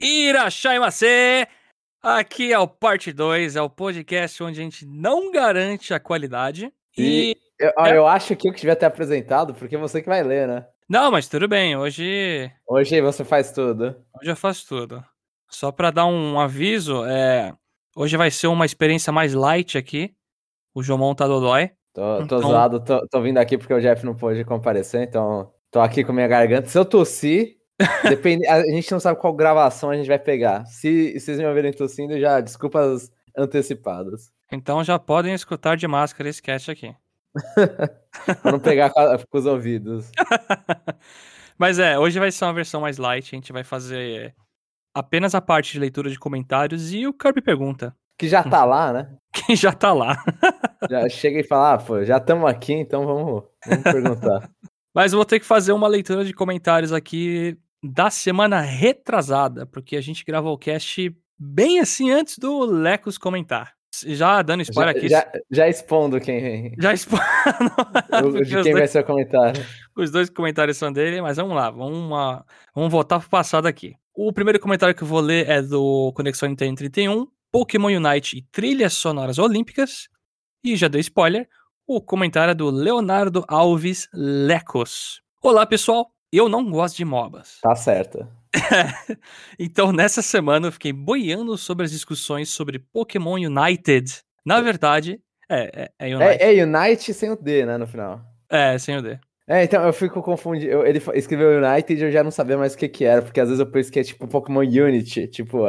Irachai Aqui é o parte 2, é o podcast onde a gente não garante a qualidade. E, e eu, é... eu, acho que eu que devia ter apresentado, porque é você que vai ler, né? Não, mas tudo bem, hoje. Hoje você faz tudo. Hoje eu faço tudo. Só para dar um aviso, é... hoje vai ser uma experiência mais light aqui. O Jomon tá dodói. Tô, tô então... zoado, tô, tô vindo aqui porque o Jeff não pôde comparecer, então tô aqui com minha garganta. Se eu tossir, Depende, a gente não sabe qual gravação a gente vai pegar. Se vocês me ouvirem tossindo, já desculpas antecipadas. Então já podem escutar de máscara esse cast aqui. pra não pegar com os ouvidos. Mas é, hoje vai ser uma versão mais light. A gente vai fazer apenas a parte de leitura de comentários e o Kirby pergunta. Que já tá lá, né? Que já tá lá. já chega e fala, ah, pô, já estamos aqui, então vamos, vamos perguntar. Mas eu vou ter que fazer uma leitura de comentários aqui da semana retrasada, porque a gente gravou o cast bem assim antes do Lecos comentar. Já dando spoiler já, aqui. Já, já expondo quem. Já expondo. de quem dois, vai ser o comentário. Os dois comentários são dele, mas vamos lá, vamos, uma, vamos voltar pro passado aqui. O primeiro comentário que eu vou ler é do Conexão Nintendo 31, Pokémon Unite e trilhas sonoras olímpicas. E já dei spoiler, o comentário é do Leonardo Alves Lecos. Olá, pessoal eu não gosto de MOBAs. Tá certo. então, nessa semana eu fiquei boiando sobre as discussões sobre Pokémon United. Na verdade, é, é, é United. É, é Unite sem o D, né, no final. É, sem o D. É, então eu fico confundindo. Ele escreveu United e eu já não sabia mais o que que era, porque às vezes eu penso que é tipo Pokémon Unity, tipo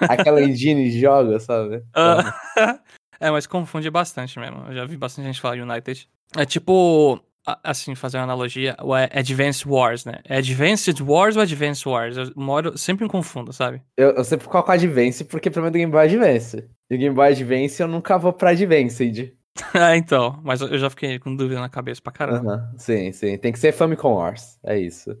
aquela engine de jogos, sabe? Uh, é, mas confunde bastante mesmo. Eu já vi bastante gente falar United. É tipo assim, fazer uma analogia, o Advanced Wars, né? É Advanced Wars ou Advanced Wars? Eu moro, sempre me confundo, sabe? Eu, eu sempre coloco Advance porque pra mim é do Game Boy Advance. E o Game Boy Advance eu nunca vou pra Advanced. é, então, mas eu já fiquei com dúvida na cabeça pra caramba. Uhum, sim, sim, tem que ser Famicom Wars, é isso.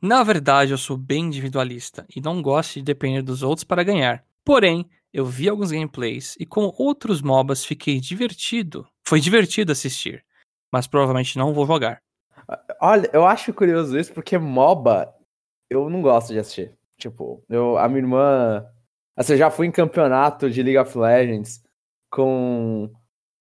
Na verdade, eu sou bem individualista e não gosto de depender dos outros para ganhar. Porém, eu vi alguns gameplays e com outros MOBAs fiquei divertido. Foi divertido assistir mas provavelmente não vou jogar. Olha, eu acho curioso isso, porque MOBA eu não gosto de assistir. Tipo, eu, a minha irmã. Assim, eu já fui em campeonato de League of Legends com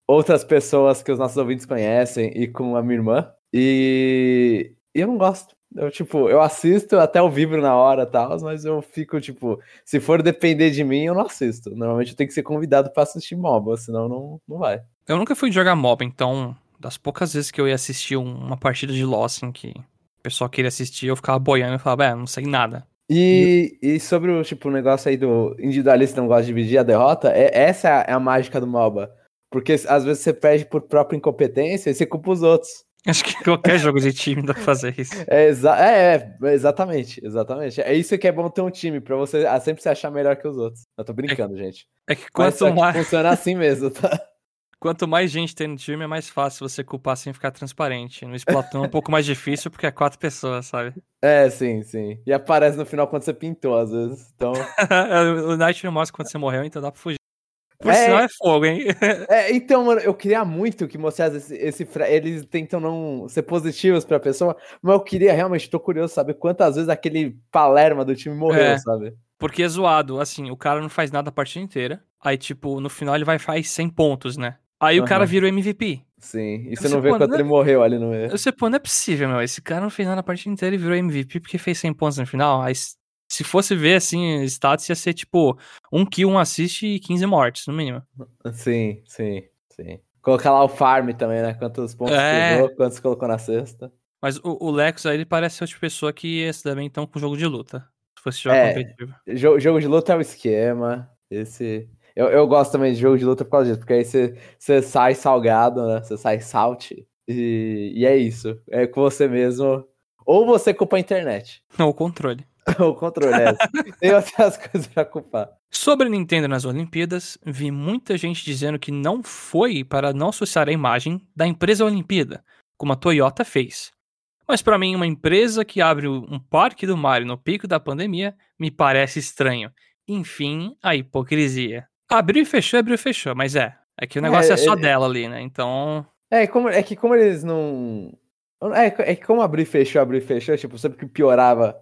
outras pessoas que os nossos ouvintes conhecem e com a minha irmã. E, e eu não gosto. Eu, tipo, eu assisto até o vibro na hora e tal, mas eu fico, tipo, se for depender de mim, eu não assisto. Normalmente eu tenho que ser convidado para assistir MOBA, senão não, não vai. Eu nunca fui jogar MOBA, então das poucas vezes que eu ia assistir uma partida de LoL, assim, que o pessoal queria assistir, eu ficava boiando e falava, é, não sei nada. E, e sobre o tipo, o negócio aí do individualista não gosta de dividir a derrota, é, essa é a mágica do MOBA. Porque às vezes você perde por própria incompetência e você culpa os outros. Acho que qualquer jogo de time dá pra fazer isso. É, exa é, é, exatamente, exatamente. É isso que é bom ter um time, pra você sempre se achar melhor que os outros. Eu tô brincando, é, gente. É que quanto mais. Funciona assim mesmo, tá? Quanto mais gente tem no time, é mais fácil você culpar sem ficar transparente. No Splatoon é um pouco mais difícil porque é quatro pessoas, sabe? É, sim, sim. E aparece no final quando você pintou, às vezes. Então... o Night não mostra quando você morreu, então dá pra fugir. Por é, sinal é fogo, hein? é, então, mano, eu queria muito que mostrasse esse, esse. Eles tentam não ser positivos pra pessoa, mas eu queria realmente, tô curioso saber quantas vezes aquele Palerma do time morreu, é, sabe? Porque é zoado, assim, o cara não faz nada a partida inteira. Aí, tipo, no final ele vai faz 100 pontos, né? Aí uhum. o cara vira o MVP. Sim, e você não vê quando ele morreu ali no meio. Você, pô, não é possível, meu. Esse cara não fez nada na partida inteira e virou MVP porque fez 100 pontos no final. Aí, se fosse ver, assim, status ia ser tipo um kill, um assist e 15 mortes, no mínimo. Sim, sim, sim. Colocar lá o farm também, né? Quantos pontos é... pegou, quantos colocou na cesta. Mas o, o Lex aí, ele parece ser outra pessoa que ia se dar bem então com jogo de luta. Se fosse jogo é, competitivo. Jogo, jogo de luta é o esquema. Esse. Eu, eu gosto também de jogo de luta por causa disso, porque aí você, sai salgado, né? Você sai salt. E, e é isso. É com você mesmo. Ou você culpa a internet. Ou o controle. o controle, é. Tem outras coisas pra culpar. Sobre a Nintendo nas Olimpíadas, vi muita gente dizendo que não foi para não associar a imagem da empresa Olimpíada, como a Toyota fez. Mas para mim, uma empresa que abre um parque do Mario no pico da pandemia me parece estranho. Enfim, a hipocrisia. Abriu e fechou, abriu e fechou, mas é. É que o negócio é, é só é, dela ali, né? Então. É, como, é que como eles não. É, é que como abriu e fechou, abriu e fechou, tipo, sempre que piorava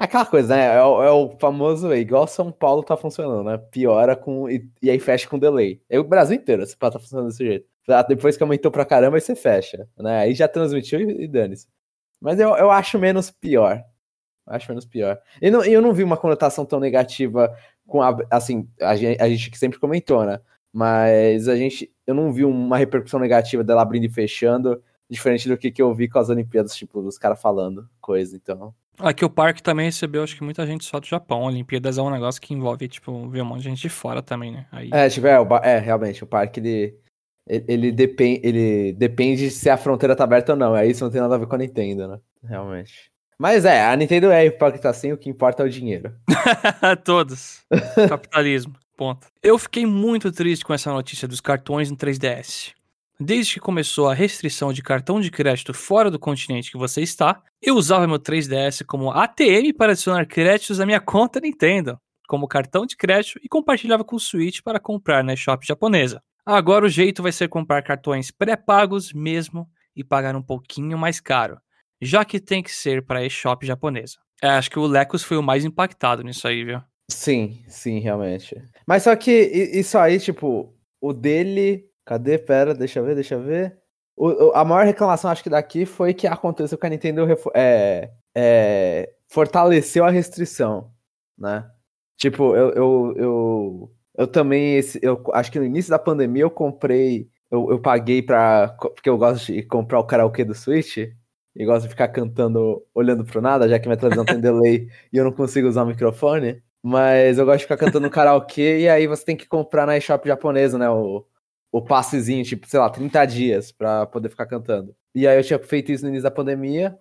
Aquela coisa, né? É, o, é o famoso, é igual São Paulo tá funcionando, né? Piora com. E, e aí fecha com delay. É o Brasil inteiro, esse tá funcionando desse jeito. Ah, depois que aumentou pra caramba, aí você fecha, né? Aí já transmitiu e, e dane-se. Mas eu, eu acho menos pior. Acho menos pior. E não, eu não vi uma conotação tão negativa com a. Assim, a gente, a gente que sempre comentou, né? Mas a gente. Eu não vi uma repercussão negativa dela abrindo e fechando, diferente do que, que eu vi com as Olimpíadas, tipo, dos caras falando coisa, então. Aqui o parque também recebeu, acho que muita gente só do Japão. Olimpíadas é um negócio que envolve, tipo, ver um monte de gente de fora também, né? Aí... É, tipo, é, é, realmente, o parque ele, ele, depende, ele depende se a fronteira tá aberta ou não. Aí isso não tem nada a ver com a Nintendo, né? Realmente. Mas é, a Nintendo é tá assim, o que importa é o dinheiro. Todos. Capitalismo. Ponto. Eu fiquei muito triste com essa notícia dos cartões no 3DS. Desde que começou a restrição de cartão de crédito fora do continente que você está, eu usava meu 3DS como ATM para adicionar créditos à minha conta Nintendo, como cartão de crédito e compartilhava com o Switch para comprar na shop japonesa. Agora o jeito vai ser comprar cartões pré-pagos mesmo e pagar um pouquinho mais caro, já que tem que ser para eShop japonesa. É, acho que o Lecos foi o mais impactado nisso aí, viu? Sim, sim, realmente. Mas só que isso aí, tipo, o dele. Cadê? Pera, deixa eu ver, deixa eu ver. O, a maior reclamação, acho que daqui, foi que aconteceu que a Nintendo é, é, fortaleceu a restrição, né? Tipo, eu, eu, eu, eu também, esse, eu acho que no início da pandemia eu comprei, eu, eu paguei pra. Porque eu gosto de comprar o karaokê do Switch e gosto de ficar cantando, olhando pro nada, já que minha televisão tem delay e eu não consigo usar o microfone. Mas eu gosto de ficar cantando karaokê e aí você tem que comprar na eShop japonesa, né? O, o passezinho, tipo, sei lá, 30 dias pra poder ficar cantando. E aí eu tinha feito isso no início da pandemia.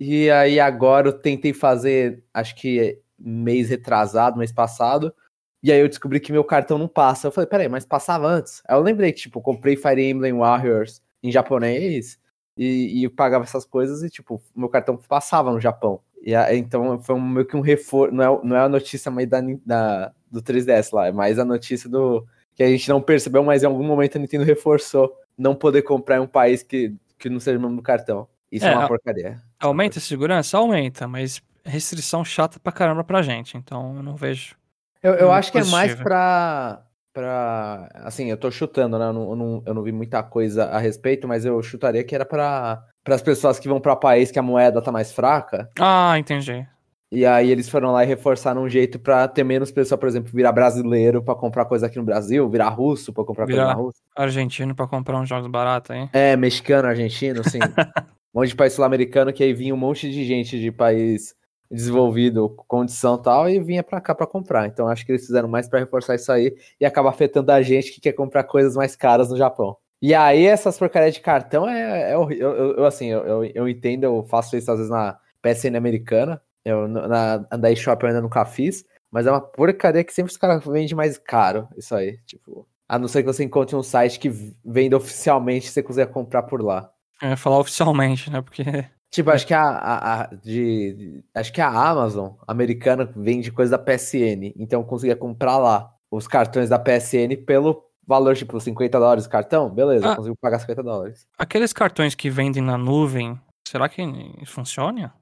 E aí agora eu tentei fazer, acho que mês retrasado, mês passado. E aí eu descobri que meu cartão não passa. Eu falei, peraí, mas passava antes. Aí eu lembrei que, tipo, comprei Fire Emblem Warriors em japonês e, e eu pagava essas coisas e, tipo, meu cartão passava no Japão. E então foi um, meio que um reforço. Não é, não é a notícia mais da, da, do 3DS lá, é mais a notícia do. Que a gente não percebeu, mas em algum momento a Nintendo reforçou não poder comprar em um país que, que não seja o mesmo cartão. Isso é, é uma porcaria. Aumenta a segurança? Aumenta, mas restrição chata pra caramba pra gente. Então eu não vejo. Eu, eu acho que é mais pra. Pra assim, eu tô chutando, né? Eu não, eu não, eu não vi muita coisa a respeito, mas eu chutaria que era pra para as pessoas que vão para país que a moeda tá mais fraca. Ah, entendi. E aí eles foram lá e reforçaram um jeito para ter menos pessoa, por exemplo, virar brasileiro para comprar coisa aqui no Brasil, virar russo para comprar virar coisa na Rússia. Argentino para comprar uns jogos baratos, hein? É, mexicano, argentino, sim. um monte de país sul-americano que aí vinha um monte de gente de país desenvolvido, condição tal, e vinha para cá para comprar. Então acho que eles fizeram mais para reforçar isso aí e acaba afetando a gente que quer comprar coisas mais caras no Japão. E aí, essas porcarias de cartão é, é horrível. Eu, eu, assim, eu, eu, entendo, eu faço isso às vezes na PSN americana. Eu, na Andai Shop eu ainda nunca fiz. Mas é uma porcaria que sempre os caras vendem mais caro. Isso aí. Tipo, a não ser que você encontre um site que venda oficialmente você quiser comprar por lá. É, falar oficialmente, né? Porque. Tipo, acho que a, a, a de, de, acho que a Amazon americana vende coisa da PSN. Então eu conseguia comprar lá os cartões da PSN pelo valor tipo 50 dólares cartão, beleza, ah, consigo pagar 50 dólares. Aqueles cartões que vendem na nuvem, será que funciona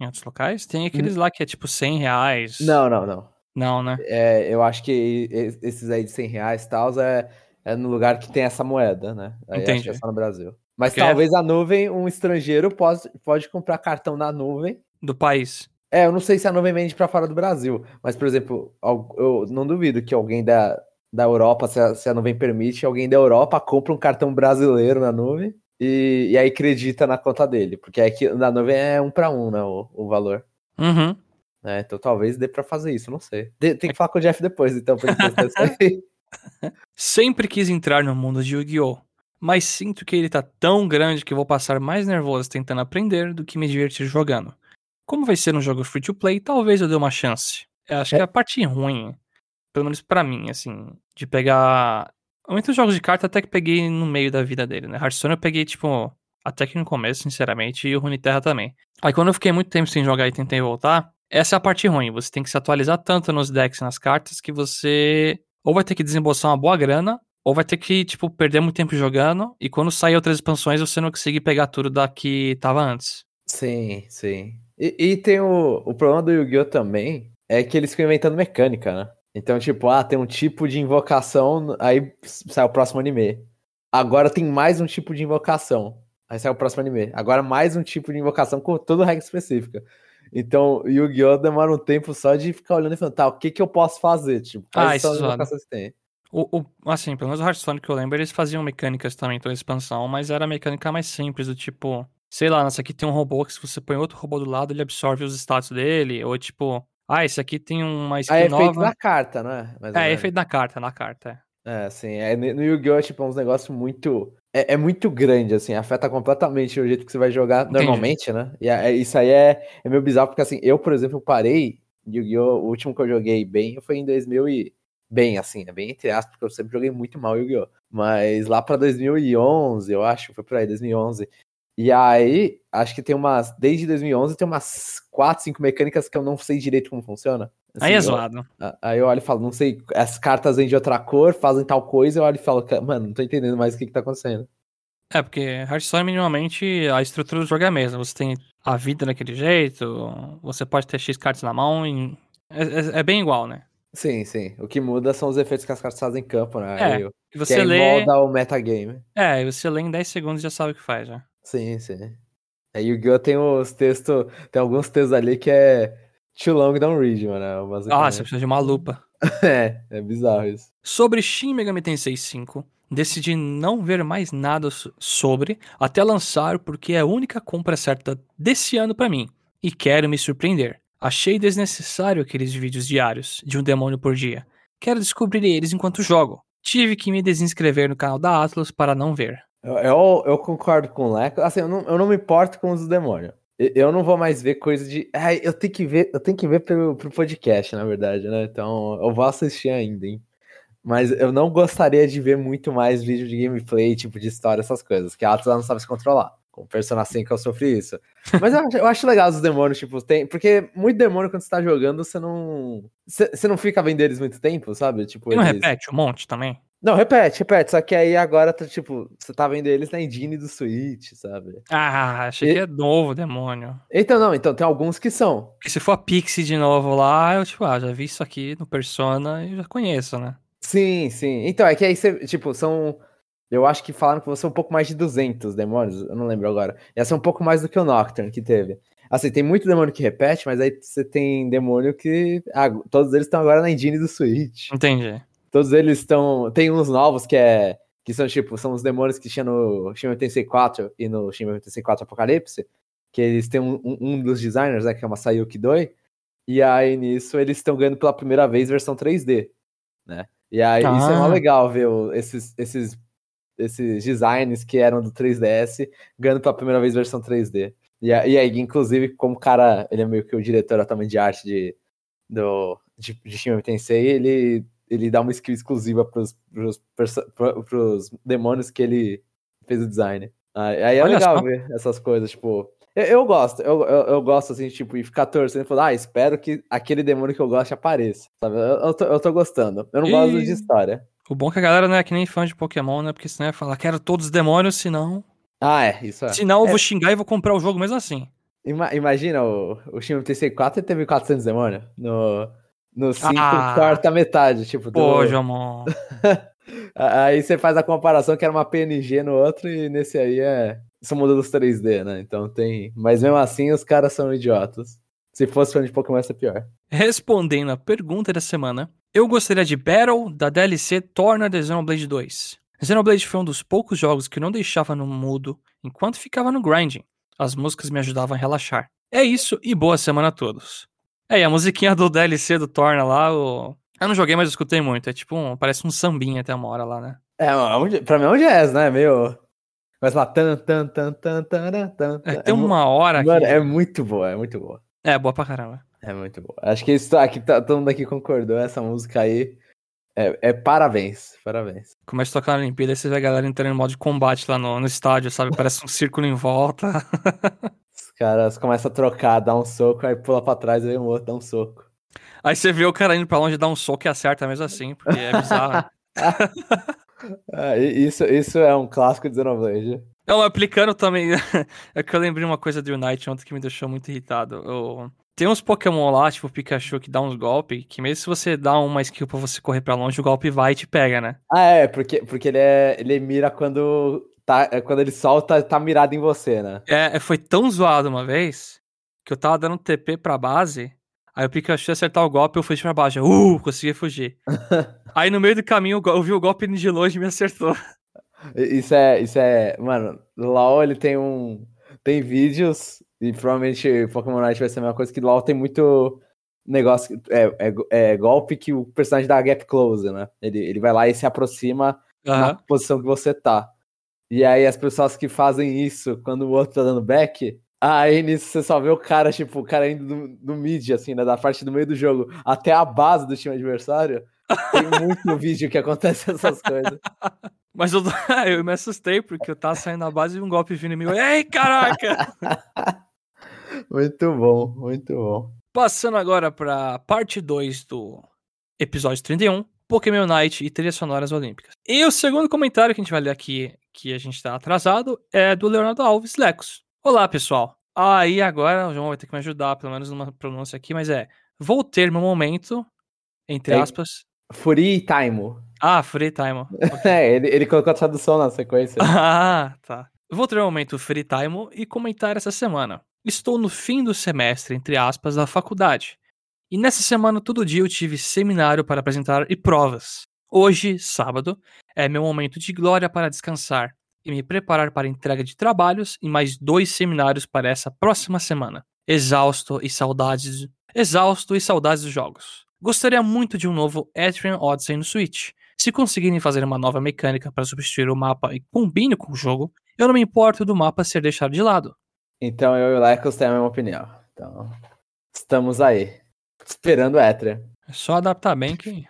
em outros locais? Tem aqueles hum. lá que é tipo 100 reais. Não, não, não. Não, né? É, eu acho que esses aí de 100 reais e tal é, é no lugar que tem essa moeda, né? Aí Entendi. Acho que é só no Brasil. Mas Porque talvez é... a nuvem, um estrangeiro pode, pode comprar cartão na nuvem. Do país. É, eu não sei se a nuvem vende para fora do Brasil, mas, por exemplo, eu não duvido que alguém da, da Europa, se a, se a nuvem permite, alguém da Europa compra um cartão brasileiro na nuvem e, e aí acredita na conta dele, porque é que na nuvem é um para um, né, o, o valor. Uhum. É, então talvez dê para fazer isso, não sei. De, tem que falar com o Jeff depois, então, pra ele Sempre quis entrar no mundo de Yu-Gi-Oh! Mas sinto que ele tá tão grande que vou passar mais nervoso tentando aprender do que me divertir jogando. Como vai ser um jogo free to play, talvez eu dê uma chance. Eu acho é. que a parte ruim pelo menos para mim, assim, de pegar. Muitos jogos de carta até que peguei no meio da vida dele, né? Hearthstone eu peguei, tipo, até que no começo, sinceramente, e o Runeterra também. Aí quando eu fiquei muito tempo sem jogar e tentei voltar, essa é a parte ruim. Você tem que se atualizar tanto nos decks e nas cartas que você ou vai ter que desembolsar uma boa grana, ou vai ter que, tipo, perder muito tempo jogando, e quando sair outras expansões você não conseguir pegar tudo da que tava antes. Sim, sim. E, e tem o, o problema do Yu-Gi-Oh! também, é que eles ficam inventando mecânica, né? Então, tipo, ah, tem um tipo de invocação, aí sai o próximo anime. Agora tem mais um tipo de invocação. Aí sai o próximo anime. Agora mais um tipo de invocação com toda regra específica. Então, Yu-Gi-Oh! demora um tempo só de ficar olhando e falando, tá, o que que eu posso fazer? Tipo, Ah, quais isso são as zoado. invocações que tem? O, o- assim, pelo menos o Hearthstone que eu lembro, eles faziam mecânicas também toda a expansão, mas era a mecânica mais simples, do tipo, sei lá, nessa aqui tem um robô que se você põe outro robô do lado, ele absorve os status dele, ou tipo, ah, esse aqui tem uma skin Aí é feito nova. na carta, né? Mais ou É, é menos. feito na carta, na carta, é. É, assim, é, no Yu-Gi-Oh! é tipo uns negócios muito. É, é muito grande, assim, afeta completamente o jeito que você vai jogar Entendi. normalmente, né? E é- isso aí é, é meio bizarro, porque assim, eu, por exemplo, parei Yu-Gi-Oh! O último que eu joguei bem foi em 2000 e. Bem, assim, é bem entre aspas, porque eu sempre joguei muito mal Yu-Gi-Oh! Mas lá pra 2011, eu acho, foi por aí, 2011. E aí, acho que tem umas. Desde 2011 tem umas 4, 5 mecânicas que eu não sei direito como funciona. Aí é Assim, eu- zoado. a- Aí eu olho e falo, não sei, as cartas vêm de outra cor, fazem tal coisa, eu olho e falo, "Ca- mano, não tô entendendo mais o que que tá acontecendo. É, porque Hearthstone, minimamente, a estrutura do jogo é a mesma. Você tem a vida daquele jeito, você pode ter X cartas na mão, e... é, é- é bem igual, né? Sim, sim. O que muda são os efeitos que as cartas fazem em campo, né? É, eu- que você aí lê. molda o metagame. É, e você lê em 10 segundos e já sabe o que faz, já. Sim, sim. Aí o Yu-Gi-Oh! tem os textos, tem alguns textos ali que é too long, don't read, mano. Ah, basicamente. você precisa de uma lupa. É, é bizarro isso. Sobre Shin Megami Tensei 5, decidi não ver mais nada so- sobre até lançar porque é a única compra certa desse ano pra mim e quero me surpreender. Achei desnecessário aqueles vídeos diários de um demônio por dia. Quero descobrir eles enquanto jogo. Tive que me desinscrever no canal da Atlas para não ver. Eu, eu, eu concordo com o Leco. Assim, eu não, eu não me importo com os do demônio. Eu, não vou mais ver coisa de. Ai, eu tenho que ver, eu tenho que ver pro, pro podcast, na verdade, né? Então, eu vou assistir ainda, hein? Mas eu não gostaria de ver muito mais vídeo de gameplay, tipo de história, essas coisas, que a Atlas não sabe se controlar. Com o Persona 5 eu sofri isso. Mas eu, acho- eu acho legal os demônios, tipo, tem. Porque muito demônio, quando você tá jogando, você não. Você, você não fica vendo eles muito tempo, sabe? Tipo, E não repete um monte também? Não, repete, repete. Só que aí agora tá tipo, você tá vendo eles na engine do Switch, sabe? Ah, achei E- que é novo demônio. Então, não, então tem alguns que são. Porque se for a Pixie de novo lá, eu tipo, ah, já vi isso aqui no Persona e já conheço, né? Sim, sim. Então, é que aí você, tipo, são. Eu acho que falaram que vão ser um pouco mais de 200 demônios, eu não lembro agora. Ia ser um pouco mais do que o Nocturne que teve. Assim, tem muito demônio que repete, mas aí você tem demônio que. Ah, todos eles estão agora na engine do Switch. Entendi. Todos eles estão. Tem uns novos que é. Que são tipo, são os demônios que tinha no Shin Megami Tensei 4 e no Shin Megami Tensei 4 Apocalipse. Que eles têm um, um- um dos designers, né? Que é uma Sayuki Doi. E aí nisso eles estão ganhando pela primeira vez versão 3D. Né? E aí isso é mó Ah. legal ver esses, esses, esses designs que eram do 3DS ganhando pela primeira vez versão 3D. E, e aí, inclusive, como o cara, ele é meio que o diretor também de arte de, do, de, de Shin Tensei, ele, ele dá uma skill exclusiva pros, pros, pros demônios que ele fez o design. Aí é Olha legal só. ver essas coisas, tipo... Eu, eu gosto, eu, eu, eu gosto, assim, tipo, e ficar torcendo e falar, ah, espero que aquele demônio que eu gosto apareça, sabe? Eu, eu, tô, eu tô gostando. Eu não gosto E- de história. O bom é que a galera não é que nem fã de Pokémon, né? Porque senão ia falar, quero todos os demônios, senão. Ah, é, isso é. Senão eu É. vou xingar e vou comprar o jogo mesmo assim. Ima- imagina, o, o Shin Tensei 4 ele teve 400 demônios. No, no 5 Ah. corta a metade, tipo... Pô, do- Jomon. A- Aí você faz a comparação que era uma PNG no outro e nesse aí é. São modelos 3D, né? Então tem. Mas mesmo assim os caras são idiotas. Se fosse fã de Pokémon, ia ser pior. Respondendo a pergunta da semana, eu gostaria de Battle da DLC Torna de Xenoblade 2. Xenoblade foi um dos poucos jogos que não deixava no mudo enquanto ficava no grinding. As músicas me ajudavam a relaxar. É isso e boa semana a todos. É, e a musiquinha do DLC do Torna lá, o... eu não joguei, mas eu escutei muito. É tipo um, parece um sambinha até uma hora lá, né? É, é pra mim é um jazz, né? Meio. Começa lá. Tan, tan, tan, tan, tan, tan, É, tan. tem mu- uma hora que... Mano, é muito boa, é muito boa. É, boa pra caramba. É muito boa. Acho que isso aqui tá, todo mundo aqui concordou. Essa música aí é, é parabéns. Parabéns. Começa a tocar na Olimpíada e você vê a galera entrando em modo de combate lá no, no estádio, sabe? Parece um círculo em volta. Os caras começam a trocar, dá um soco, aí pula pra trás e vem o outro, dá um soco. Aí você vê o cara indo pra longe dar um soco e acerta mesmo assim, porque é bizarro. E- isso, isso é um clássico de Xenoblade. Não, aplicando também. é que eu lembrei uma coisa do Unite ontem que me deixou muito irritado. Eu... Tem uns Pokémon lá, tipo o Pikachu, que dá uns golpes, que mesmo se você dá uma skill pra você correr pra longe, o golpe vai e te pega, né? Ah, é, porque, porque ele, é, ele mira quando, tá, é, quando ele solta, tá mirado em você, né? É, foi tão zoado uma vez que eu tava dando TP pra base, aí o Pikachu acertar o golpe, eu fui pra baixo. Uh, consegui fugir. aí no meio do caminho eu vi o golpe de longe e me acertou. Isso é, isso é, mano, LoL ele tem um, tem vídeos e provavelmente Pokémon Night vai ser a mesma coisa que LoL tem muito negócio, é, é, é, golpe que o personagem dá gap close, né? Ele, ele vai lá e se aproxima uhum. na posição que você tá. E aí as pessoas que fazem isso quando o outro tá dando back, aí nisso você só vê o cara, tipo, o cara indo do, do mid, assim, né, da parte do meio do jogo até a base do time adversário. Tem muito vídeo que acontece essas coisas. Mas eu, eu me assustei porque eu tava saindo na base e um golpe vindo em mim. Ei, caraca! muito bom, muito bom. Passando agora pra parte 2 do episódio 31, Pokémon Night e trilhas sonoras olímpicas. E o segundo comentário que a gente vai ler aqui, que a gente tá atrasado, é do Leonardo Alves Lecos. Olá, pessoal. Aí ah, agora o João vai ter que me ajudar, pelo menos numa pronúncia aqui, mas é. Vou ter meu momento, entre é, aspas. Free time. Ah, free time. Okay. é, ele, ele colocou a tradução na sequência. ah, tá. Vou ter um momento free time e comentar essa semana. Estou no fim do semestre, entre aspas, da faculdade. E nessa semana, todo dia eu tive seminário para apresentar e provas. Hoje, sábado, é meu momento de glória para descansar e me preparar para a entrega de trabalhos e mais dois seminários para essa próxima semana. Exausto e saudades, exausto e saudades dos jogos. Gostaria muito de um novo Etrian Odyssey no Switch. Se conseguirem fazer uma nova mecânica para substituir o mapa e combine com o jogo, eu não me importo do mapa ser deixado de lado. Então eu e o Lecos temos a mesma opinião. Então, estamos aí, esperando o. É só adaptar bem que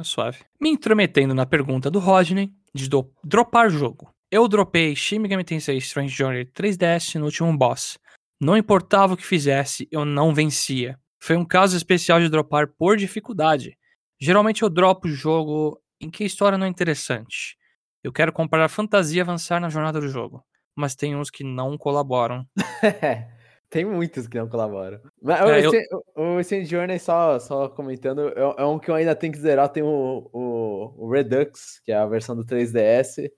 é suave. Me intrometendo na pergunta do Rodney de do dropar jogo. Eu dropei Shin Megami Tensei Strange Journey 3DS no último boss. Não importava o que fizesse, eu não vencia. Foi um caso especial de dropar por dificuldade. Geralmente eu dropo o jogo em que a história não é interessante. Eu quero comprar a fantasia e avançar na jornada do jogo. Mas tem uns que não colaboram. tem muitos que não colaboram. Mas é, o, eu... o Journey, só, só comentando, é, é, um que eu ainda tenho que zerar. Tem o, o, o Redux, que é a versão do 3DS.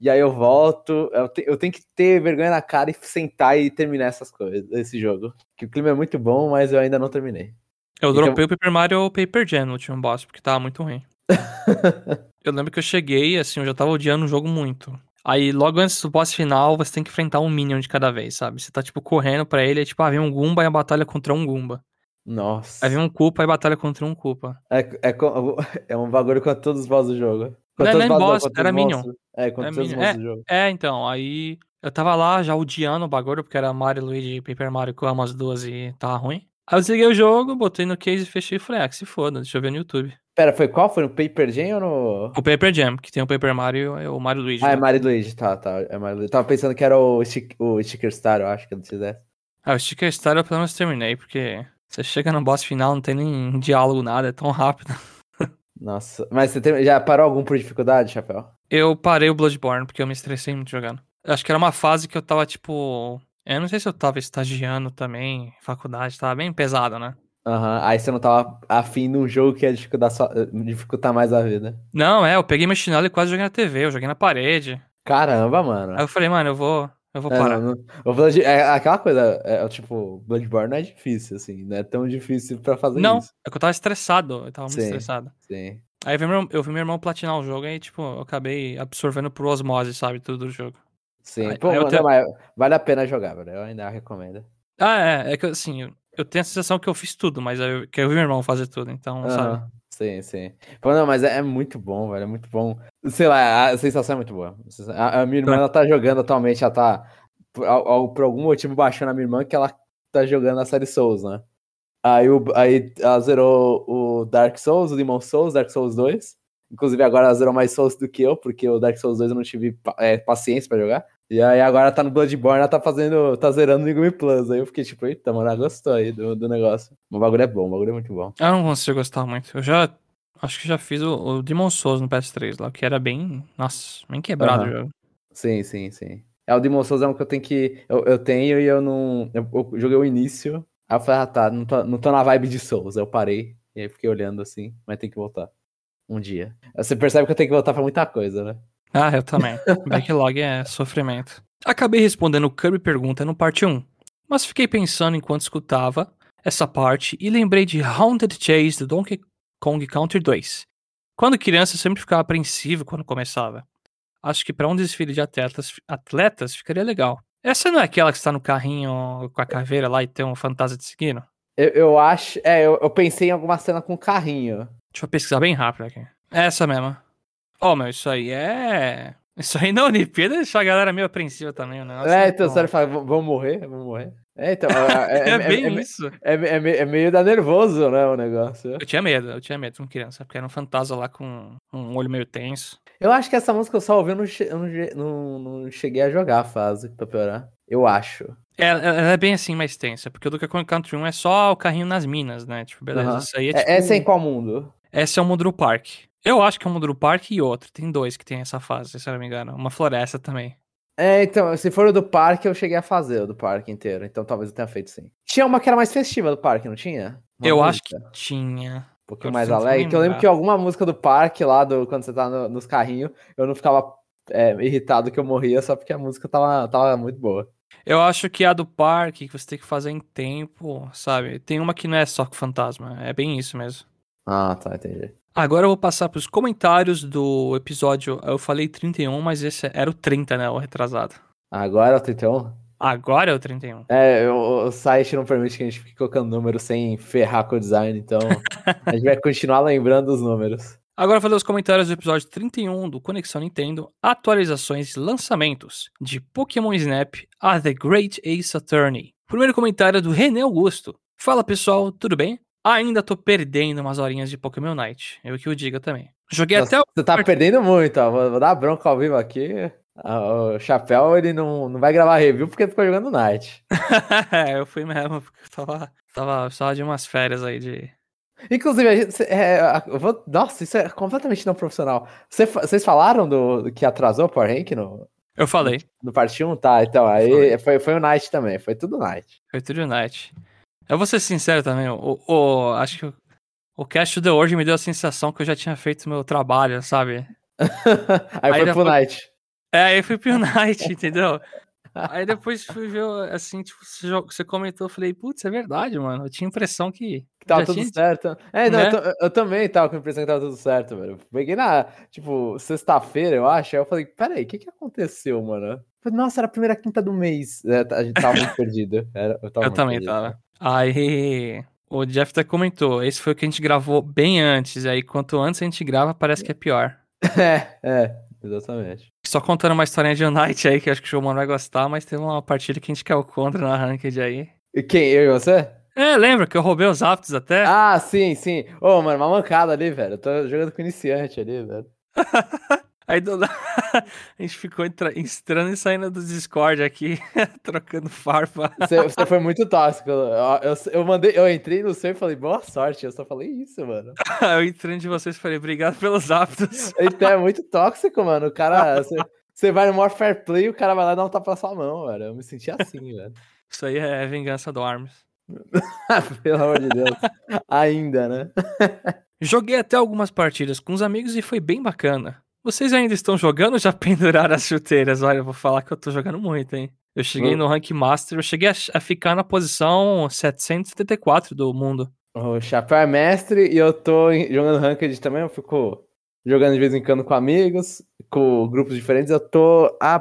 E aí eu volto, eu, te, eu tenho que ter vergonha na cara e sentar e terminar essas coisas, esse jogo. Que o clima é muito bom, mas eu ainda não terminei. Eu então... dropei o Paper Mario Paper Jam no último boss, porque tava muito ruim. eu lembro que eu cheguei, assim, eu já tava odiando o jogo muito. Aí, logo antes do boss final, você tem que enfrentar um Minion de cada vez, sabe? Você tá, tipo, correndo pra ele, é tipo, ah, vem um Goomba e a batalha contra um Goomba. Nossa. Aí vem um Koopa e a batalha contra um Koopa. É, é, é um bagulho com todos os boss do jogo. Não é nem boss, era Minion. É, com todos os é, do jogo. É, então, aí eu tava lá já odiando o bagulho, porque era Mario, Luigi e Paper Mario que eu amo as duas e tava ruim. Aí eu desliguei o jogo, botei no case, fechei e falei, ah, que se foda, deixa eu ver no YouTube. Pera, foi qual? Foi no Paper Jam ou no. O Paper Jam, que tem o Paper Mario e o Mario Luigi. Ah, é né? Mario Luigi, tá, tá. É Mario Luigi. Tava pensando que era o, o Sticker Star, eu acho que eu não fizesse. Ah, o Sticker Star eu pelo menos terminei, porque você chega no boss final, não tem nem diálogo, nada, é tão rápido. Nossa, mas você tem... já parou algum por dificuldade, Chapéu? Eu parei o Bloodborne, porque eu me estressei muito jogando. Acho que era uma fase que eu tava, tipo. Eu não sei se eu tava estagiando também, faculdade, tava bem pesado, né? Aham, uhum. aí você não tava afim de um jogo que ia dificultar, só, dificultar mais a vida. Não, é, eu peguei meu chinelo e quase joguei na TV, eu joguei na parede. Caramba, mano. Aí eu falei, mano, eu vou, eu vou é, parar. Não, não, é, aquela coisa, é, é, tipo, Bloodborne não é difícil, assim, não é tão difícil pra fazer não, isso. Não, é que eu tava estressado, eu tava muito sim, estressado. Sim. Aí eu vi, meu, eu vi meu irmão platinar o jogo e, tipo, eu acabei absorvendo por osmose, sabe, tudo do jogo. Sim, pô, aí te... não, vale a pena jogar, velho, eu ainda recomendo. Ah, é, é que assim, eu tenho a sensação que eu fiz tudo, mas eu, que eu vi meu irmão fazer tudo, então, uhum. sabe? Sim, sim. Pô, não, mas é, é, muito bom, velho. É muito bom. Sei lá, a sensação é muito boa. A, a minha irmã, ela tá jogando atualmente, ela tá. Por, por, algum motivo baixando a minha irmã que ela tá jogando a série Souls, né? Aí, o, aí ela zerou o Dark Souls, o Demon Souls, Dark Souls 2. Inclusive agora ela zerou mais Souls do que eu, porque o Dark Souls 2 eu não tive é, paciência pra jogar. E aí agora tá no Bloodborne, ela tá fazendo, tá zerando no Megumi Plus. Aí eu fiquei tipo, eita, mano, ela gostou aí do, do negócio. O bagulho é bom, o bagulho é muito bom. Eu não consigo gostar muito. Eu já, acho que já fiz o, o Demon Souls no PS3 lá, que era bem, nossa, bem quebrado uhum. o jogo. Sim, sim, sim. É o Demon Souls é um que eu tenho que. Eu, eu tenho e eu não. Eu, eu joguei o início. Aí eu falei, ah tá, não tô, não tô na vibe de Souls. Aí eu parei. E aí fiquei olhando assim, mas tem que voltar. Um dia. Você percebe que eu tenho que voltar pra muita coisa, né? Ah, eu também. Backlog é sofrimento. Acabei respondendo o Kirby Pergunta no parte 1, mas fiquei pensando enquanto escutava essa parte e lembrei de Haunted Chase do Donkey Kong Country 2. Quando criança, eu sempre ficava apreensivo quando começava. Acho que para um desfile de atletas, atletas ficaria legal. Essa não é aquela que está no carrinho com a caveira lá e tem um fantasma te seguindo? Eu, eu acho. É, eu, eu, pensei em alguma cena com carrinho. Deixa eu pesquisar bem rápido aqui. É essa mesmo. Oh, meu, isso aí é. Isso aí na Olimpíada deixa a galera meio apreensiva também, né? É, então, sério, fala, vamos morrer, vamos morrer. É, então. É, é, é bem é, isso. É, é, meio da nervoso, né, o negócio. Eu tinha medo, eu tinha medo com criança, porque era um fantasma lá com um olho meio tenso. Eu acho que essa música eu só ouvi, eu não, eu não, não, não cheguei a jogar a fase, pra piorar. Eu acho. É, ela é bem assim mais tensa, porque o Donkey Kong Country 1 é só o carrinho nas minas, né? Tipo, beleza, uhum. isso aí é tipo... Essa é em qual mundo? Essa é o mundo do parque. Eu acho que é mundo do parque e outro. Tem dois que tem essa fase, se eu não me engano. Uma floresta também. É, então, se for o do parque, eu cheguei a fazer o do parque inteiro. Então talvez eu tenha feito sim. Tinha uma que era mais festiva do parque, não tinha? Uma eu música. acho que tinha. Um pouquinho mais alegre. Que eu lembro que alguma música do parque lá, do, quando você tá no, nos carrinhos, eu não ficava é, irritado que eu morria só porque a música tava, tava muito boa. Eu acho que a do parque, que você tem que fazer em tempo, sabe? Tem uma que não é só com fantasma. É bem isso mesmo. Ah, tá, entendi. Agora eu vou passar para os comentários do episódio. Eu falei 31, mas esse era o 30, né? O retrasado. Agora é o 31? Agora é o 31. É, o, o site não permite que a gente fique colocando números sem ferrar com o design, então a gente vai continuar lembrando os números. Agora fazer os comentários do episódio 31 do Conexão Nintendo, atualizações e lançamentos de Pokémon Snap a The Great Ace Attorney. Primeiro comentário do René Augusto. Fala pessoal, tudo bem? Ainda tô perdendo umas horinhas de Pokémon Night, eu que o diga também. Joguei Nossa, até o... Você tá perdendo muito, ó. Vou, dar bronca ao vivo aqui. O Chapéu, ele não, não vai gravar review porque ficou jogando Night. é, eu fui mesmo, porque eu tava, tava só de umas férias aí de, Inclusive, a gente, é, vou, nossa, isso é completamente não profissional. Você, vocês falaram do, do, que atrasou o Power Rank no. Eu falei. No, no parte 1, tá? Então, aí foi, foi o Night também, foi tudo Night. Foi tudo Night. Eu vou ser sincero também, o, o, acho que o, o Cast the World me deu a sensação que eu já tinha feito meu trabalho, sabe? aí, aí foi pro Night. É, aí foi pro Night, entendeu? Aí depois fui ver, assim, tipo, você comentou, eu falei, putz, é verdade, mano. Eu tinha a impressão que. Que tava tudo tinha... certo. É, não, né? eu, eu, também tava com a impressão que tava tudo certo, velho. Peguei na, tipo, sexta-feira, eu acho. Aí eu falei, peraí, o que que aconteceu, mano? Falei, Nossa, era a primeira quinta do mês. É, a gente tava muito perdido. Era, eu, eu também perdido. tava. Aí. O Jeff até comentou, esse foi o que a gente gravou bem antes, aí quanto antes a gente grava, parece que é pior. É, é, exatamente. Só contando uma historinha de Unite aí, que acho que o João vai gostar, mas teve uma partida que a gente caiu contra na Ranked aí. E quem? Eu e você? É, lembra que eu roubei os aptos até? Ah, sim, sim. Ô, oh, mano, uma mancada ali, velho. Eu tô jogando com iniciante ali, velho. Aí do nada, a gente ficou entra... entrando e saindo do Discord aqui, trocando farpa. Você, você, foi muito tóxico. Eu, eu, eu, mandei, eu entrei no seu e falei, boa sorte. Eu só falei isso, mano. eu entrei de vocês e falei, obrigado pelos hábitos. Então é muito tóxico, mano. O cara. Você, você vai no maior fair play e o cara vai lá e dá um tapa na sua mão, velho. Eu me senti assim, velho. Isso aí é vingança do Arms. Pelo amor de Deus. Ainda, né? Joguei até algumas partidas com os amigos e foi bem bacana. Vocês ainda estão jogando ou já penduraram as chuteiras? Olha, eu vou falar que eu tô jogando muito, hein? Eu cheguei no Rank Master, eu cheguei a, a ficar na posição 774 do mundo. O Chapéu é mestre e eu tô jogando Ranked também, eu fico jogando de vez em quando com amigos, com grupos diferentes. Eu tô a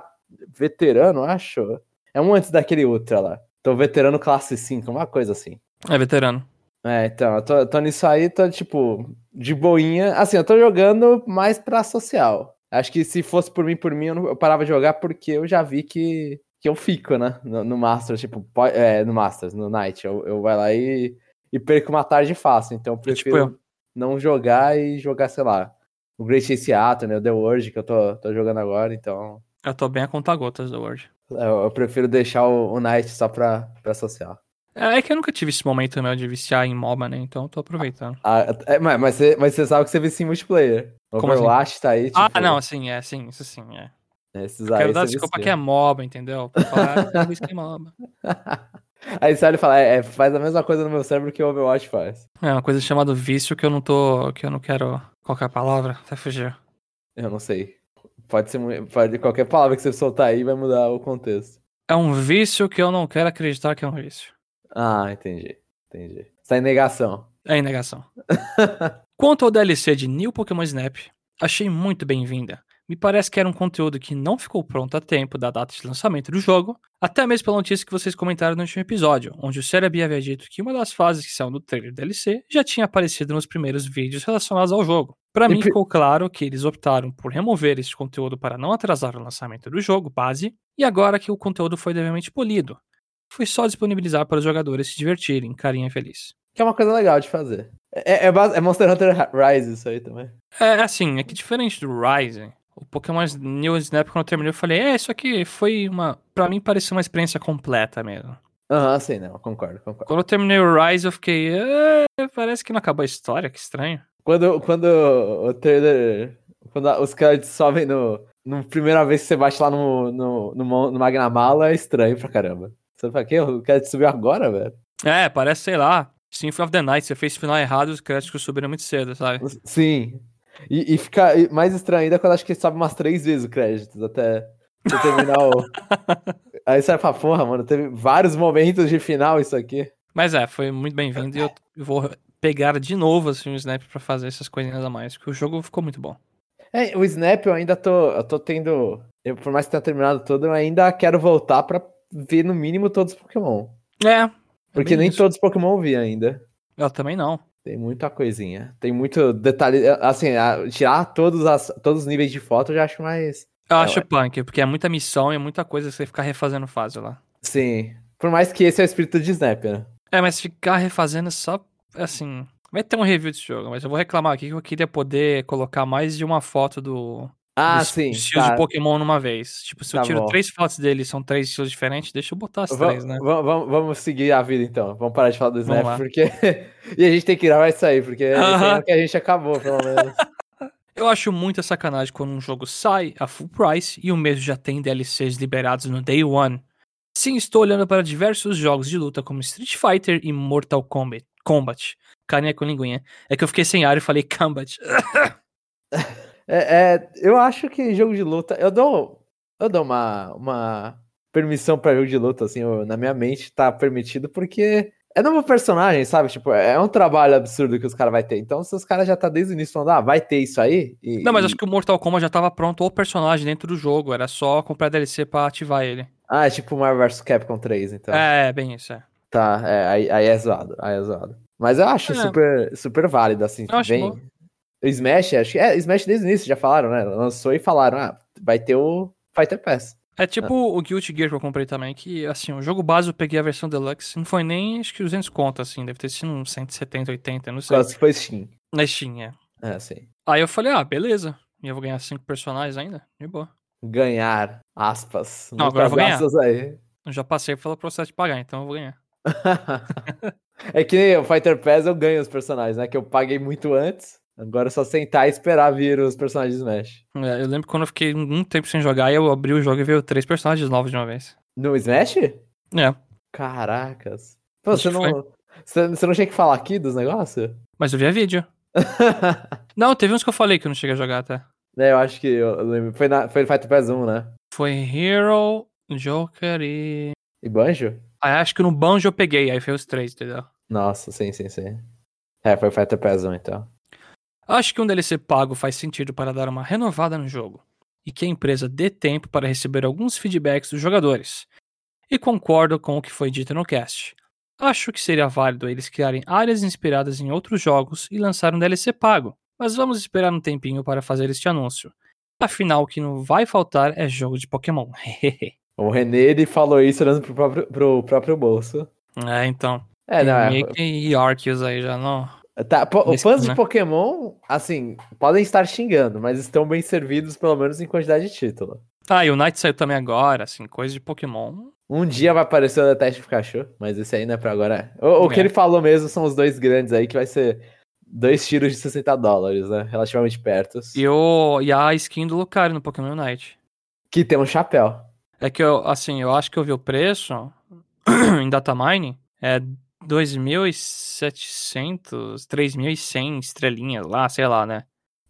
veterano, acho. É um antes daquele Ultra lá. Tô veterano classe 5, uma coisa assim. É veterano. É, então, eu tô, tô nisso aí, tô tipo, de boinha. Assim, eu tô jogando mais pra social. Acho que se fosse por mim, por mim, eu, não, eu parava de jogar porque eu já vi que, que eu fico, né? No, no Masters, tipo, é, no Masters, no Night. Eu, eu vou lá e, e perco uma tarde fácil. Então eu prefiro é tipo não jogar e jogar, sei lá, o Great Ace Ato, né? O The World, que eu tô, tô jogando agora, então. Eu tô bem a conta gotas do World. Eu, eu prefiro deixar o, o Night só pra, pra social. É, é que eu nunca tive esse momento meu de viciar em MOBA, né? Então eu tô aproveitando. Ah, é, mas, você, mas você sabe que você vicia em multiplayer. O Overwatch assim? tá aí. Ah, tipo... Ah, não, sim, é, sim, isso sim, é. Esses Eu quero dar desculpa vicia. que é MOBA, entendeu? Pra falar, "Ah, é MOBA. Aí você olha e fala, é, é, faz a mesma coisa no meu cérebro que o Overwatch faz. É uma coisa chamada vício que eu não tô. que eu não quero. Qualquer palavra, até fugir. Eu não sei. Pode ser pode, qualquer palavra que você soltar aí vai mudar o contexto. É um vício que eu não quero acreditar que é um vício. Ah, entendi. Entendi. Você tá em negação. É em negação. Quanto ao DLC de New Pokémon Snap, achei muito bem-vinda. Me parece que era um conteúdo que não ficou pronto a tempo da data de lançamento do jogo, até mesmo pela notícia que vocês comentaram no último episódio, onde o Cerabi havia dito que uma das fases que saiu no trailer DLC já tinha aparecido nos primeiros vídeos relacionados ao jogo. Para mim ficou claro que eles optaram por remover esse conteúdo para não atrasar o lançamento do jogo base, e agora que o conteúdo foi devidamente polido, foi só disponibilizar para os jogadores se divertirem, carinha feliz. Que é uma coisa legal de fazer. É, é, base- é Monster Hunter Rise isso aí também. É assim, é que diferente do Rise, o Pokémon New Snap, quando eu terminei, eu falei, é, isso aqui foi uma. Pra mim pareceu uma experiência completa mesmo. Aham, sim, não, concordo, concordo. Quando eu terminei o Rise, eu fiquei. "É, parece que não acabou a história, que estranho. Quando, quando o trailer. Quando os caras sobem no. No primeira vez que você bate lá no, no, no, no Magnamala, é estranho pra caramba. Você fala, que? O cara subiu agora, velho? É, parece, sei lá, Symphony of the Night, você fez final errado os créditos subiram muito cedo, sabe? Sim. E, e fica mais estranho ainda quando acho que sobe umas três vezes o crédito até você terminar o. Aí você vai pra porra, mano. Teve vários momentos de final isso aqui. Mas é, foi muito bem-vindo e eu vou pegar de novo assim, o Snap pra fazer essas coisinhas a mais, porque o jogo ficou muito bom. É, o Snap eu ainda tô. Eu tô tendo. Eu, por mais que tenha terminado todo, eu ainda quero voltar pra ver no mínimo todos os Pokémon. É. Porque nem isso. todos os Pokémon eu vi ainda. Eu também não. Tem muita coisinha. Tem muito detalhe. Assim, tirar todos, as, todos os níveis de foto eu já acho mais. Eu É, acho ué. punk, porque é muita missão e é muita coisa que você ficar refazendo fase lá. Sim. Por mais que esse é o espírito de Snap, né? É, mas ficar refazendo é só, assim... Vai ter um review desse jogo, mas eu vou reclamar aqui que eu queria poder colocar mais de uma foto do... Ah, sim. estilos tá. de Pokémon numa vez. Tipo, se eu Tá tiro bom. três fotos dele e são três estilos diferentes, deixa eu botar as Va- três, né? va- va- vamos seguir a vida então. Vamos parar de falar do Snap, porque. e a gente tem que gravar isso aí, porque esse Aham. ano que a gente acabou, pelo menos. Eu acho muita sacanagem quando um jogo sai a full price e o mesmo já tem DLCs liberados no Day One. Sim, estou olhando para diversos jogos de luta como Street Fighter e Mortal Kombat. Combat. Carinha com linguinha. É que eu fiquei sem ar e falei Combat. É, é, eu acho que jogo de luta. Eu dou. Eu dou uma, uma permissão pra jogo de luta, assim, eu- na minha mente tá permitido, porque é novo personagem, sabe? Tipo, é um trabalho absurdo que os caras vão ter. Então, se os caras já tá desde o início falando, ah, vai ter isso aí. e- Não, mas acho que o Mortal Kombat já tava pronto o personagem dentro do jogo. Era só comprar DLC pra ativar ele. Ah, é tipo Marvel vs Capcom 3, então. É, bem isso, é. Tá, é, aí, aí é zoado, aí é zoado. Mas eu acho É. super, super válido, assim, Eu bem... Smash, acho que é, Smash desde o início, já falaram, né? Lançou e falaram, ah, vai ter o Fighter Pass. É tipo o Guilty Gear que eu comprei também, que assim, o jogo base eu peguei a versão Deluxe, não foi nem acho que 200 conto, assim, deve ter sido uns 170, 80, não sei. Quase foi Steam. Na Steam, é. É, sim. Aí eu falei, ah, beleza. E eu vou ganhar cinco personagens ainda? De boa. Ganhar, aspas. Não, agora eu vou ganhar. aí. Eu já passei pelo processo de pagar, então eu vou ganhar. é que nem o Fighter Pass eu ganho os personagens, né? Que eu paguei muito antes. Agora é só sentar e esperar vir os personagens de Smash. É, eu lembro quando eu fiquei um tempo sem jogar e eu abri o jogo e veio três personagens novos de uma vez. No Smash? É, Caracas. Pô, Acho você não, você, você não tinha que falar aqui dos negócios? mas eu vi a vídeo. Não, teve uns que eu falei que eu não cheguei a jogar até. É, eu acho que eu lembro. Foi, na, foi no Fighter Pass 1, né? Foi Hero, Joker e. E Banjo? Ah, acho que no Banjo eu peguei, aí foi os três, entendeu? Nossa, sim, sim, sim. É, foi Fighter Pass 1, então. Acho que um DLC pago faz sentido para dar uma renovada no jogo e que a empresa dê tempo para receber alguns feedbacks dos jogadores. E concordo com o que foi dito no cast. Acho que seria válido eles criarem áreas inspiradas em outros jogos e lançar um DLC pago, mas vamos esperar um tempinho para fazer este anúncio. Afinal, o que não vai faltar é jogo de Pokémon. O René, ele falou isso olhando pro próprio, pro próprio bolso. é, então. É, não, tem é. Mickey e Arceus aí já não. Tá, po- fãs caso, de né? Pokémon, assim, podem estar xingando, mas estão bem servidos, pelo menos em quantidade de título. Ah, e o Knight saiu também agora, assim, coisa de Pokémon. Um dia vai aparecer o Deteste Pikachu, mas esse aí não é pra agora. O, o que É. ele falou mesmo são os dois grandes aí, que vai ser dois tiros de 60 dólares, né? Relativamente perto. E, o, e a skin do Lucario no Pokémon Unite. Que tem um chapéu. É que eu, assim, eu acho que eu vi o preço em datamine, é 2.700, 3.100 estrelinhas lá, sei lá, né?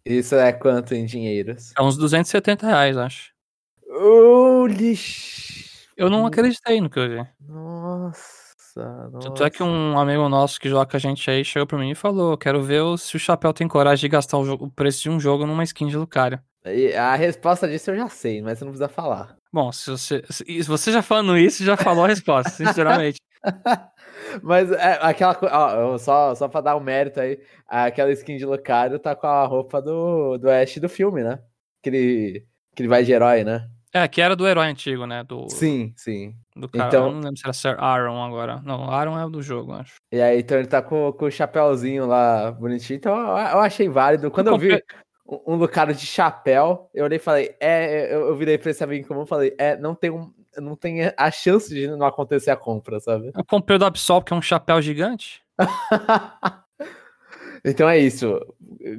Isso é quanto em dinheiros? É uns 270 reais, acho. Holy. Eu não acreditei no que eu vi. Nossa, Tanto nossa. é que um amigo nosso que joga com a gente aí chegou pra mim e falou: Quero ver se o Chapéu tem coragem de gastar o, o preço de um jogo numa skin de Lucario. E A resposta disso eu já sei, mas você não precisa falar. Bom, se você, se você já falando isso, já falou a resposta, sinceramente. Mas é aquela coisa, ó, só, só pra dar um mérito aí, aquela skin de Lucario tá com a roupa do, do Ash do filme, né? Que ele, que ele vai de herói, né? É, que era do herói antigo, né? Do, Sim, sim. do cara. Então- Eu não lembro se era Sir Aaron agora. Não, Aaron é o do jogo, eu acho. E aí, então ele tá com, com o chapéuzinho lá bonitinho. Então eu, eu achei válido. Quando eu vi comprei- um, um Lucario de chapéu, eu olhei e falei, é, eu, eu virei pra esse amigo em comum e falei, é, não tem, um, não tem a chance de não acontecer a compra, sabe? Eu comprei o do Absol, que é um chapéu gigante. então é isso.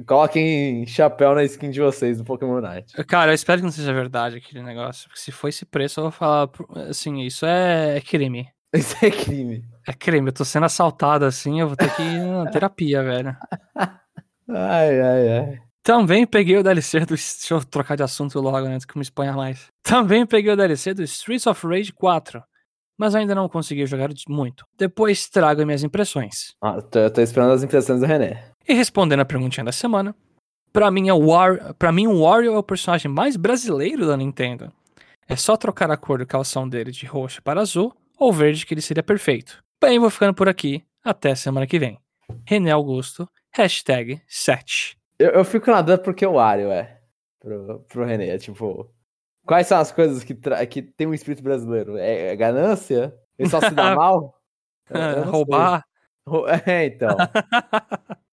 Coloquem chapéu na skin de vocês do Pokémon Night. Cara, eu espero que não seja verdade aquele negócio. Porque se for esse preço, eu vou falar. Assim, isso é, é crime. Isso é crime. É crime. Eu tô sendo assaltado assim, eu vou ter que ir na terapia, velho. Ai, ai, ai. Também peguei o DLC do. Deixa eu trocar de assunto logo antes que eu me exponha mais. Também peguei o DLC do Streets of Rage 4. Mas ainda não consegui jogar muito. Depois trago minhas impressões. Ó, tô, tô esperando as impressões do René. E respondendo a perguntinha da semana, pra mim, é o War... pra mim o Wario é o personagem mais brasileiro da Nintendo. É só trocar a cor do calção dele de roxo para azul ou verde que ele seria perfeito. Bem, vou ficando por aqui. Até semana que vem. René Augusto, hashtag 7. Eu, eu fico na dúvida porque o Wario é pro, pro René. Tipo, quais são as coisas que, tra- que tem um espírito brasileiro? É, é ganância? Ele só se dá mal? Eu não sei. Roubar. Rou- É, então.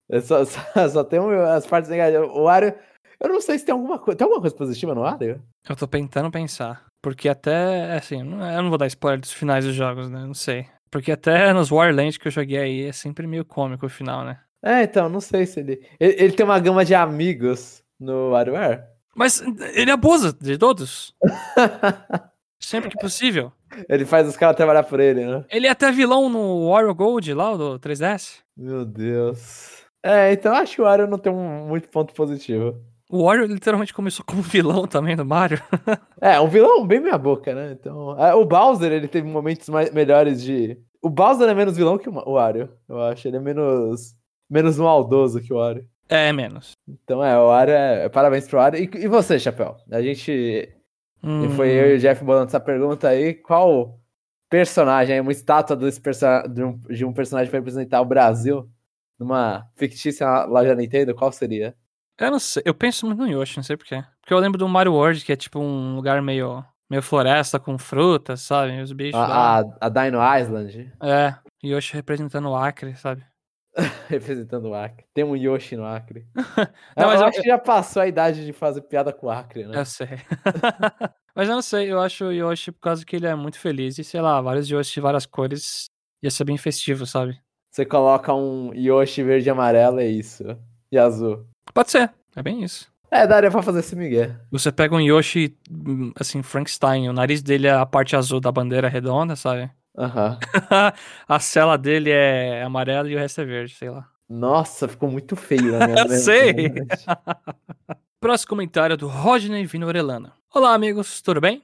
Eu só, só, só tem um- as partes negativas. O Wario. Eu não sei se tem alguma coisa. Tem alguma coisa positiva no Wario? Eu tô tentando pensar. Porque até, assim, eu não vou dar spoiler dos finais dos jogos, né? Não sei. Porque até nos Warland que eu joguei aí é sempre meio cômico o final, né? É, então, não sei se ele. Ele, ele tem uma gama de amigos no WarioWare. Mas ele abusa de todos. Sempre que possível. ele faz os caras trabalhar por ele, né? Ele é até vilão no Wario Gold lá, do 3DS. Meu Deus. É, então acho que o Wario não tem um muito ponto positivo. O Wario literalmente começou como vilão também do Mario. É, um vilão bem meia boca, né? Então, é, o Bowser, ele teve momentos mais, melhores de... O Bowser é menos vilão que o Wario, eu acho. Ele é menos, menos maldoso que o Wario. É, menos. Então, é, o Wario é... Parabéns pro Wario. E, e você, Chapéu? A gente... E Hum, foi eu e o Jeff bolando essa pergunta aí. Qual personagem, uma estátua desse perso- de, um, de um personagem para representar o Brasil numa fictícia loja Nintendo, qual seria? Eu não sei. Eu penso muito no Yoshi, não sei porquê. Porque eu lembro do Mario World, que é tipo um lugar meio, meio floresta com frutas, sabe? Os bichos. A, a, a Dino Island, É, Yoshi representando o Acre, sabe? representando o Acre. Tem um Yoshi no Acre. Não, eu, mas eu eu- acho que já passou a idade de fazer piada com o Acre, né? Eu sei. Mas eu não sei, eu acho o Yoshi por causa que ele é muito feliz e sei lá, vários Yoshi de várias cores ia ser bem festivo, sabe? Você coloca um Yoshi verde e amarelo, é isso. E azul. Pode ser, é bem isso. É, daria pra fazer esse migué. Você pega um Yoshi, hum, assim, Frankenstein, o nariz dele é a parte azul da bandeira redonda, sabe? Aham. a cela dele é amarela e o resto é verde, sei lá. Nossa, ficou muito feio Eu na sei. minha mente. Próximo comentário é do Rodney Vinorelana. Olá, amigos, tudo bem?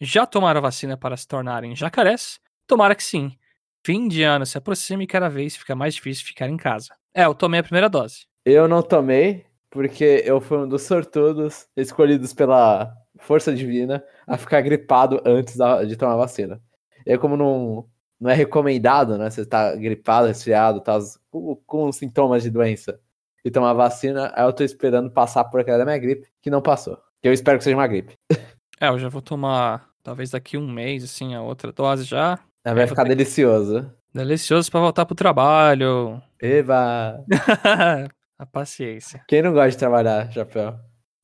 Já tomaram a vacina para se tornarem jacarés? Tomara que sim. Fim de ano se aproxima e cada vez fica mais difícil ficar em casa. É, eu tomei a primeira dose. Eu não tomei, porque eu fui um dos sortudos escolhidos pela força divina a ficar gripado antes de tomar a vacina. E aí, como não, não é recomendado, né? Você tá gripado, resfriado, tá com, com sintomas de doença e tomar vacina, aí eu tô esperando passar por aquela da minha gripe, que não passou. Que eu espero que seja uma gripe. É, eu já vou tomar, talvez daqui um mês, assim, a outra dose já. Aí vai ficar ter que- delicioso. Delicioso pra voltar pro trabalho. Eba! a paciência. Quem não gosta de trabalhar, chapéu?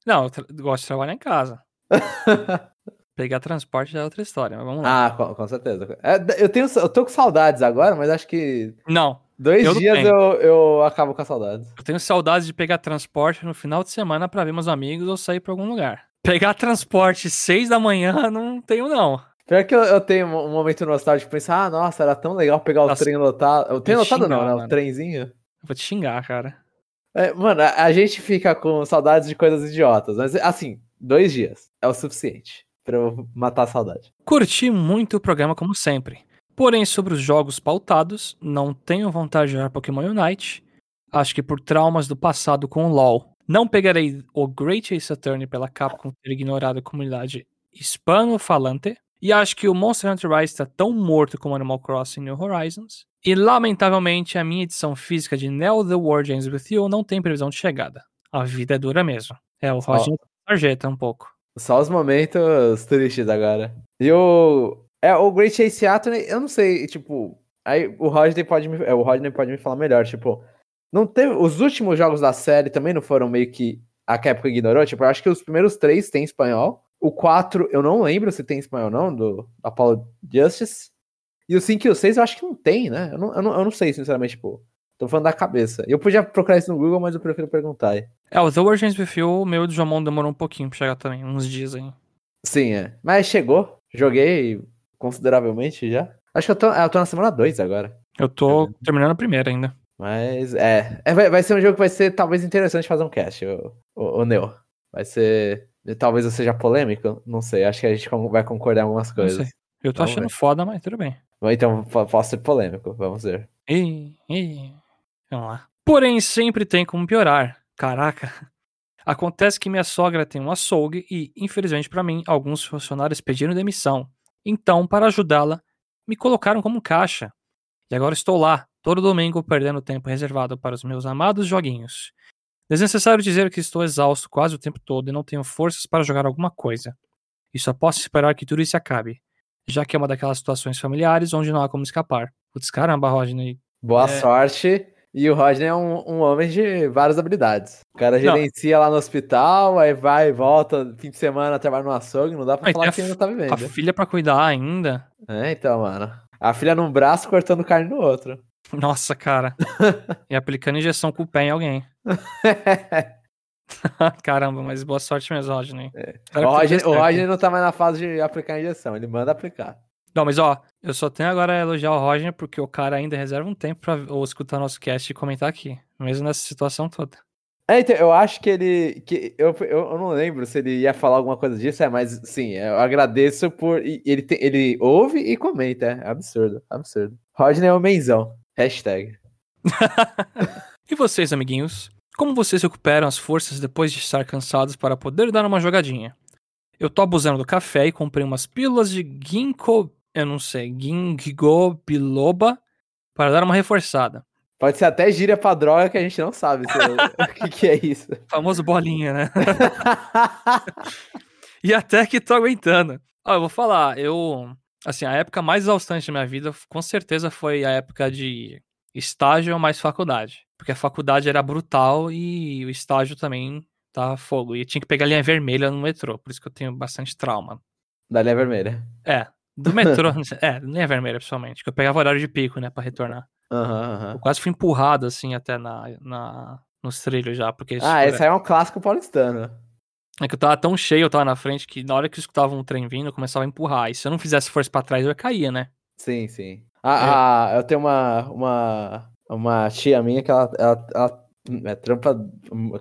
Não, eu tra- gosto de trabalhar em casa. Pegar transporte já é outra história, mas vamos lá. ah, com, com certeza. É, eu, tenho, eu tô com saudades agora, mas acho que Não, dois Eu dias eu, eu acabo com a saudades. eu tenho saudades de pegar transporte no final de semana pra ver meus amigos ou sair pra algum lugar. Pegar transporte seis da manhã, não tenho, não. Pior que eu, eu tenho um momento nostálgico de pensar, ah, nossa, era tão legal pegar o Nossa, trem lotado. O trem lotado não, né? O trenzinho. Eu vou te xingar, cara. É, mano, a, a gente fica com saudades de coisas idiotas, mas assim, dois dias é o suficiente pra eu matar a saudade. Curti muito o programa como sempre. Porém, sobre os jogos pautados, não tenho vontade de jogar Pokémon Unite. Acho que por traumas do passado com o LoL. Não pegarei o Great Ace Attorney pela Capcom ter ignorado a comunidade hispano-falante. E acho que o Monster Hunter Rise está tão morto como Animal Crossing New Horizons. E lamentavelmente a minha edição física de Neo The World Ends With You não tem previsão de chegada. A vida é dura mesmo. É, o Roginho sarjeta um pouco. Só os momentos tristes agora. E o. É, o Great Ace Attorney, eu não sei, tipo. Aí o Rodney pode me, é, o Rodney pode me falar melhor, tipo. Não teve. Os últimos jogos da série também não foram meio que. A Capcom ignorou. Tipo, eu acho que os primeiros três tem espanhol. O 4, eu não lembro se tem espanhol não, do Apollo Justice. E o 5 e o 6 eu acho que não tem, né? Eu não, eu não, eu não sei, sinceramente, tipo. Tô falando da cabeça. Eu podia procurar isso no Google, mas eu prefiro perguntar. aí. É, o The With You, o meu do Jomon demorou um pouquinho pra chegar também, uns dias aí. Sim, é. Mas chegou. Joguei consideravelmente já. Acho que eu tô, eu tô na semana 2 agora. Eu tô terminando a primeira ainda. Mas é. é vai, vai ser um jogo que vai ser talvez interessante fazer um cast, o, o, o Neo. Vai ser. Talvez eu seja polêmico, não sei. Acho que a gente vai concordar em algumas coisas. Eu tô Vamos achando ver. foda, mas tudo bem. Então po- posso ser polêmico, vamos ver. Ih, ih. Vamos lá. Porém, sempre tem como piorar. Caraca. Acontece que minha sogra tem um açougue e, infelizmente pra mim, alguns funcionários pediram demissão. Então, para ajudá-la, me colocaram como caixa. E agora estou lá, todo domingo, perdendo tempo reservado para os meus amados joguinhos. Desnecessário dizer que estou exausto quase o tempo todo e não tenho forças para jogar alguma coisa. E só posso esperar que tudo isso acabe, já que é uma daquelas situações familiares onde não há como escapar. Putz, caramba, Rodney. Boa É. sorte. E o Rodney é um, um homem de várias habilidades. O cara gerencia lá no hospital, aí vai e volta, fim de semana trabalha no açougue, não dá pra falar que ainda tá Com a vivendo. filha pra cuidar ainda. É, então, mano. A filha num braço cortando carne no outro. Nossa, cara. e aplicando injeção com o pé em alguém. Caramba, mas boa sorte mesmo, Rodney. o tudo dê Rodney, o. Rodney não tá mais na fase de aplicar injeção, ele manda aplicar. Não, mas ó, eu só tenho agora a elogiar o Roger porque o cara ainda reserva um tempo pra ou escutar nosso cast e comentar aqui. Mesmo nessa situação toda. É, então, eu acho que ele. Que eu, eu, eu não lembro se ele ia falar alguma coisa disso, é, mas sim, eu agradeço por. Ele, tem- ele ouve e comenta, é absurdo, absurdo. Rodney é o menzão. Hashtag. E vocês, amiguinhos? Como vocês recuperam as forças depois de estar cansados para poder dar uma jogadinha? Eu tô abusando do café e comprei umas pílulas de ginkgo, eu não sei, ginkgo biloba para dar uma reforçada. Pode ser até gíria pra droga que a gente não sabe o que, que é isso. Famoso bolinha, né? E até que tô aguentando. Ó, eu vou falar, eu. Assim, a época mais exaustante da minha vida, com certeza, foi a época de estágio mais faculdade. Porque a faculdade era brutal e o estágio também tava fogo. E eu tinha que pegar a linha vermelha no metrô, por isso que eu tenho bastante trauma. Da linha vermelha. É, do metrô, é, linha vermelha, principalmente. Que eu pegava horário de pico, né, pra retornar. Aham, aham. Eu quase fui empurrado, assim, até na, na, nos trilhos já, porque... Ah, esse aí é um clássico paulistano. É que eu tava tão cheio, eu tava na frente, que na hora que eu escutava um trem vindo, eu começava a empurrar. E se eu não fizesse força pra trás, eu caía, né? Sim, sim. Ah, ah, eu tenho uma, uma, uma tia minha que ela, ela, ela é, trampa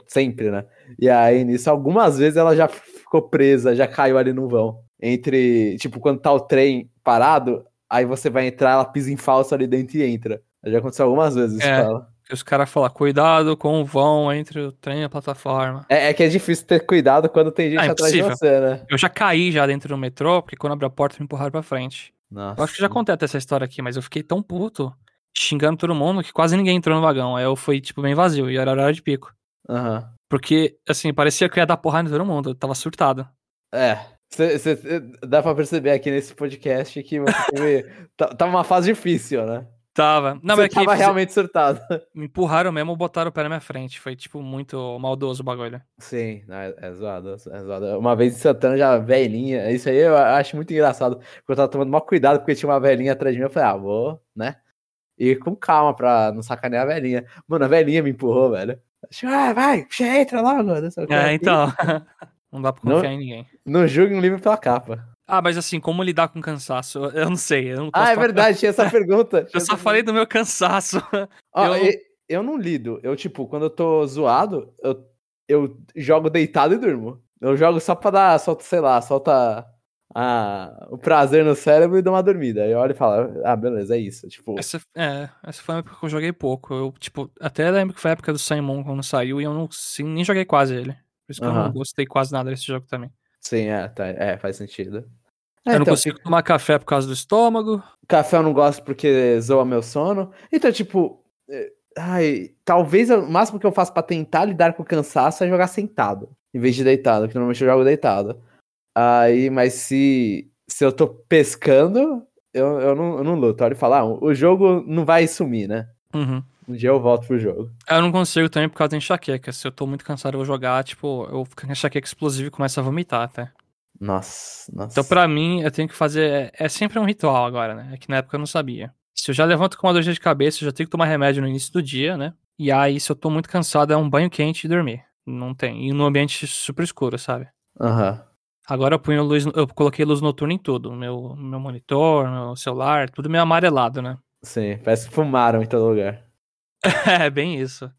sempre, né? E aí, nisso, algumas vezes ela já ficou presa, já caiu ali no vão. Entre, tipo, quando tá o trem parado, aí você vai entrar, ela pisa em falso ali dentro e entra. Já aconteceu algumas vezes isso É. com ela. Que os caras falam, cuidado com o vão entre o trem e a plataforma. É, é que é difícil ter cuidado quando tem gente Ah, é atrás de você, né? Eu já caí já dentro do metrô, porque quando abriu a porta, me empurraram pra frente. Nossa. Eu acho que já contei até essa história aqui, mas eu fiquei tão puto, xingando todo mundo, que quase ninguém entrou no vagão. Aí eu fui, tipo, bem vazio, e era horário de pico. Aham. Porque, assim, parecia que eu ia dar porrada em todo mundo, eu tava surtado. É. Cê- cê- dá pra perceber aqui nesse podcast que teve, tá- tava uma fase difícil, né? Tava. Não, você mas é tava realmente surtado. me empurraram mesmo, botaram o pé na minha frente. Foi, tipo, muito maldoso o bagulho. Sim, é, é zoado, é zoado. Uma vez em Santana, já velhinha, isso aí eu acho muito engraçado. Porque eu tava tomando maior cuidado porque tinha uma velhinha atrás de mim. Eu falei, ah, vou, né? E com calma pra não sacanear a velhinha. Mano, a velhinha me empurrou, velho. Tipo, Ah, vai, entra logo. não sei o quê. É, então. Não dá pra Não- confiar em ninguém. Não julgue um livro pela capa. Ah, mas assim, como lidar com cansaço? Eu- não sei. Eu não Ah, é verdade, tinha essa pergunta. Eu só falei do meu cansaço. Ó, Eu- eu... eu não lido. Eu, tipo, quando eu tô zoado, eu, eu jogo deitado e durmo. Eu jogo só pra dar, solta, sei lá, solta a, o prazer no cérebro e dou uma dormida. Aí eu olho e falo, ah, beleza, é isso. Tipo, Essa, é, essa foi uma época que eu joguei pouco. Eu, tipo, até lembro que foi a época do Simon quando saiu e eu não sim, nem joguei quase ele. Por isso que eu não gostei quase nada desse jogo também. sim, é, tá, é faz sentido. eu É, não então, consigo tomar café por causa do estômago. Café eu não gosto porque zoa meu sono. Então, tipo, eh, ai, talvez eu- o máximo que eu faço pra tentar lidar com o cansaço é jogar sentado, em vez de deitado, porque normalmente eu jogo deitado. Aí, mas se, se eu tô pescando, eu, eu, não, eu não luto. Olha e falo, ah, o jogo não vai sumir, né? Uhum. Um dia eu volto pro jogo. Eu não consigo também por causa da enxaqueca. Se eu tô muito cansado, eu vou jogar, tipo, eu fico com enxaqueca explosiva e começo a vomitar até. Nossa, nossa. Então, pra mim, eu tenho que fazer. É sempre um ritual agora, né? É que na época eu não sabia. Se eu já levanto com uma dor de cabeça, eu já tenho que tomar remédio no início do dia, né? E aí, se eu tô muito cansado, é um banho quente e dormir. Não tem. E no ambiente super escuro, sabe? Aham. Agora eu ponho luz, eu coloquei luz noturna em tudo. Meu, meu monitor, meu celular, tudo meio amarelado, né? Sim, parece que fumaram em todo lugar. É, bem isso.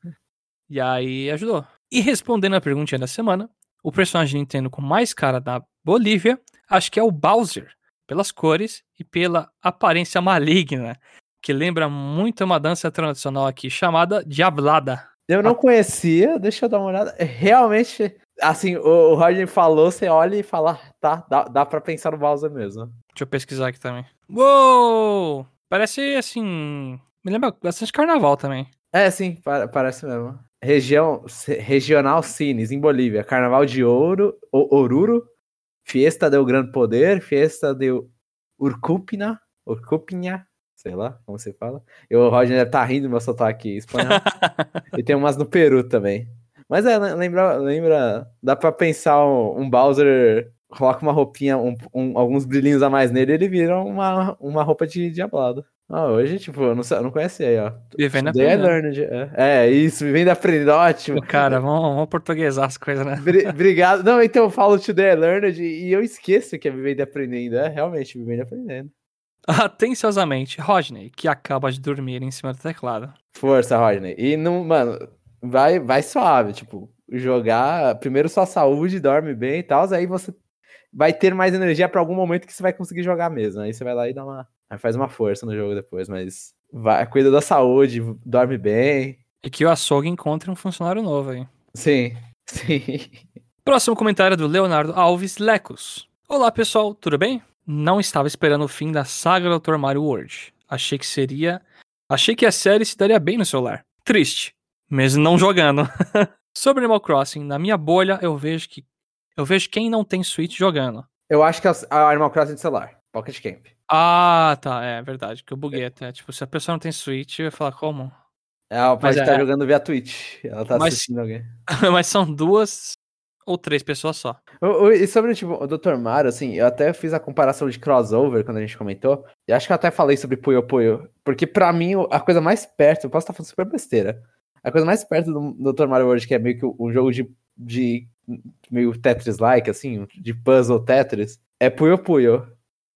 E aí ajudou. E respondendo a perguntinha da semana, o personagem Nintendo com mais cara da Bolívia, acho que é o Bowser, pelas cores e pela aparência maligna, que lembra muito uma dança tradicional aqui chamada Diablada. Eu não conhecia, deixa eu dar uma olhada. Realmente, assim, o, Roger falou, você olha e fala, "Ah, tá, dá, dá pra pensar no Bowser mesmo. Deixa eu pesquisar aqui também. Uou! Parece assim. Me lembra bastante carnaval também. É, sim, pa- parece mesmo. Região, se- regional Cines, em Bolívia. Carnaval de Ouro, o, Oruro, Fiesta del Gran Poder, Fiesta de Urcupina, Urcupinha, sei lá como você fala. E o Roger deve estar rindo do meu sotaque espanhol. e tem umas no Peru também. Mas é, le- lembra, lembra, dá pra pensar um, um Bowser, coloca uma roupinha, um- um- alguns brilhinhos a mais nele, ele vira uma, uma roupa de diablado. Ah, hoje, tipo, eu não, sei- eu não conhecia aí, ó. Vivendo aprendendo. learned. É, é, isso, vivendo aprendendo, ótimo. Cara, vamos, vamos portuguesar as coisas, né? Bri- Obrigado. Não, então eu falo Today I learned e eu esqueço que é vivendo aprendendo. É realmente vivendo aprendendo. Atenciosamente, Rodney, que acaba de dormir em cima do teclado. Força, Rodney. E não, mano, vai, vai suave, tipo, jogar primeiro sua saúde, dorme bem e tal, aí você vai ter mais energia pra algum momento que você vai conseguir jogar mesmo. Aí você vai lá e dá uma, aí faz uma força no jogo depois, mas vai, cuida da saúde, dorme bem. E que o açougue encontre um funcionário novo aí. Sim. Sim. Próximo comentário do Leonardo Alves Lecos. Olá pessoal, tudo bem? Não estava esperando o fim da saga do Dr. Mario World. Achei que seria. Achei que a série se daria bem no celular. Triste. Mesmo não jogando. Sobre Animal Crossing, na minha bolha eu vejo que. Eu vejo quem não tem Switch jogando. Eu acho que é a Animal Crossing de celular, Pocket Camp. Ah, tá, é verdade, que eu buguei até. Tipo, se a pessoa não tem Switch, eu ia falar como? Ela pode estar é- jogando via Twitch. Ela tá Mas- assistindo alguém. Mas são duas ou três pessoas só. E sobre tipo, o Dr. Mario, assim, eu até fiz a comparação de crossover quando a gente comentou. E acho que eu até falei sobre Puyo Puyo. Porque pra mim, a coisa mais perto, eu posso estar falando super besteira. A coisa mais perto do Dr. Mario World, que é meio que um jogo de, de meio Tetris-like, assim, de puzzle Tetris, é Puyo Puyo.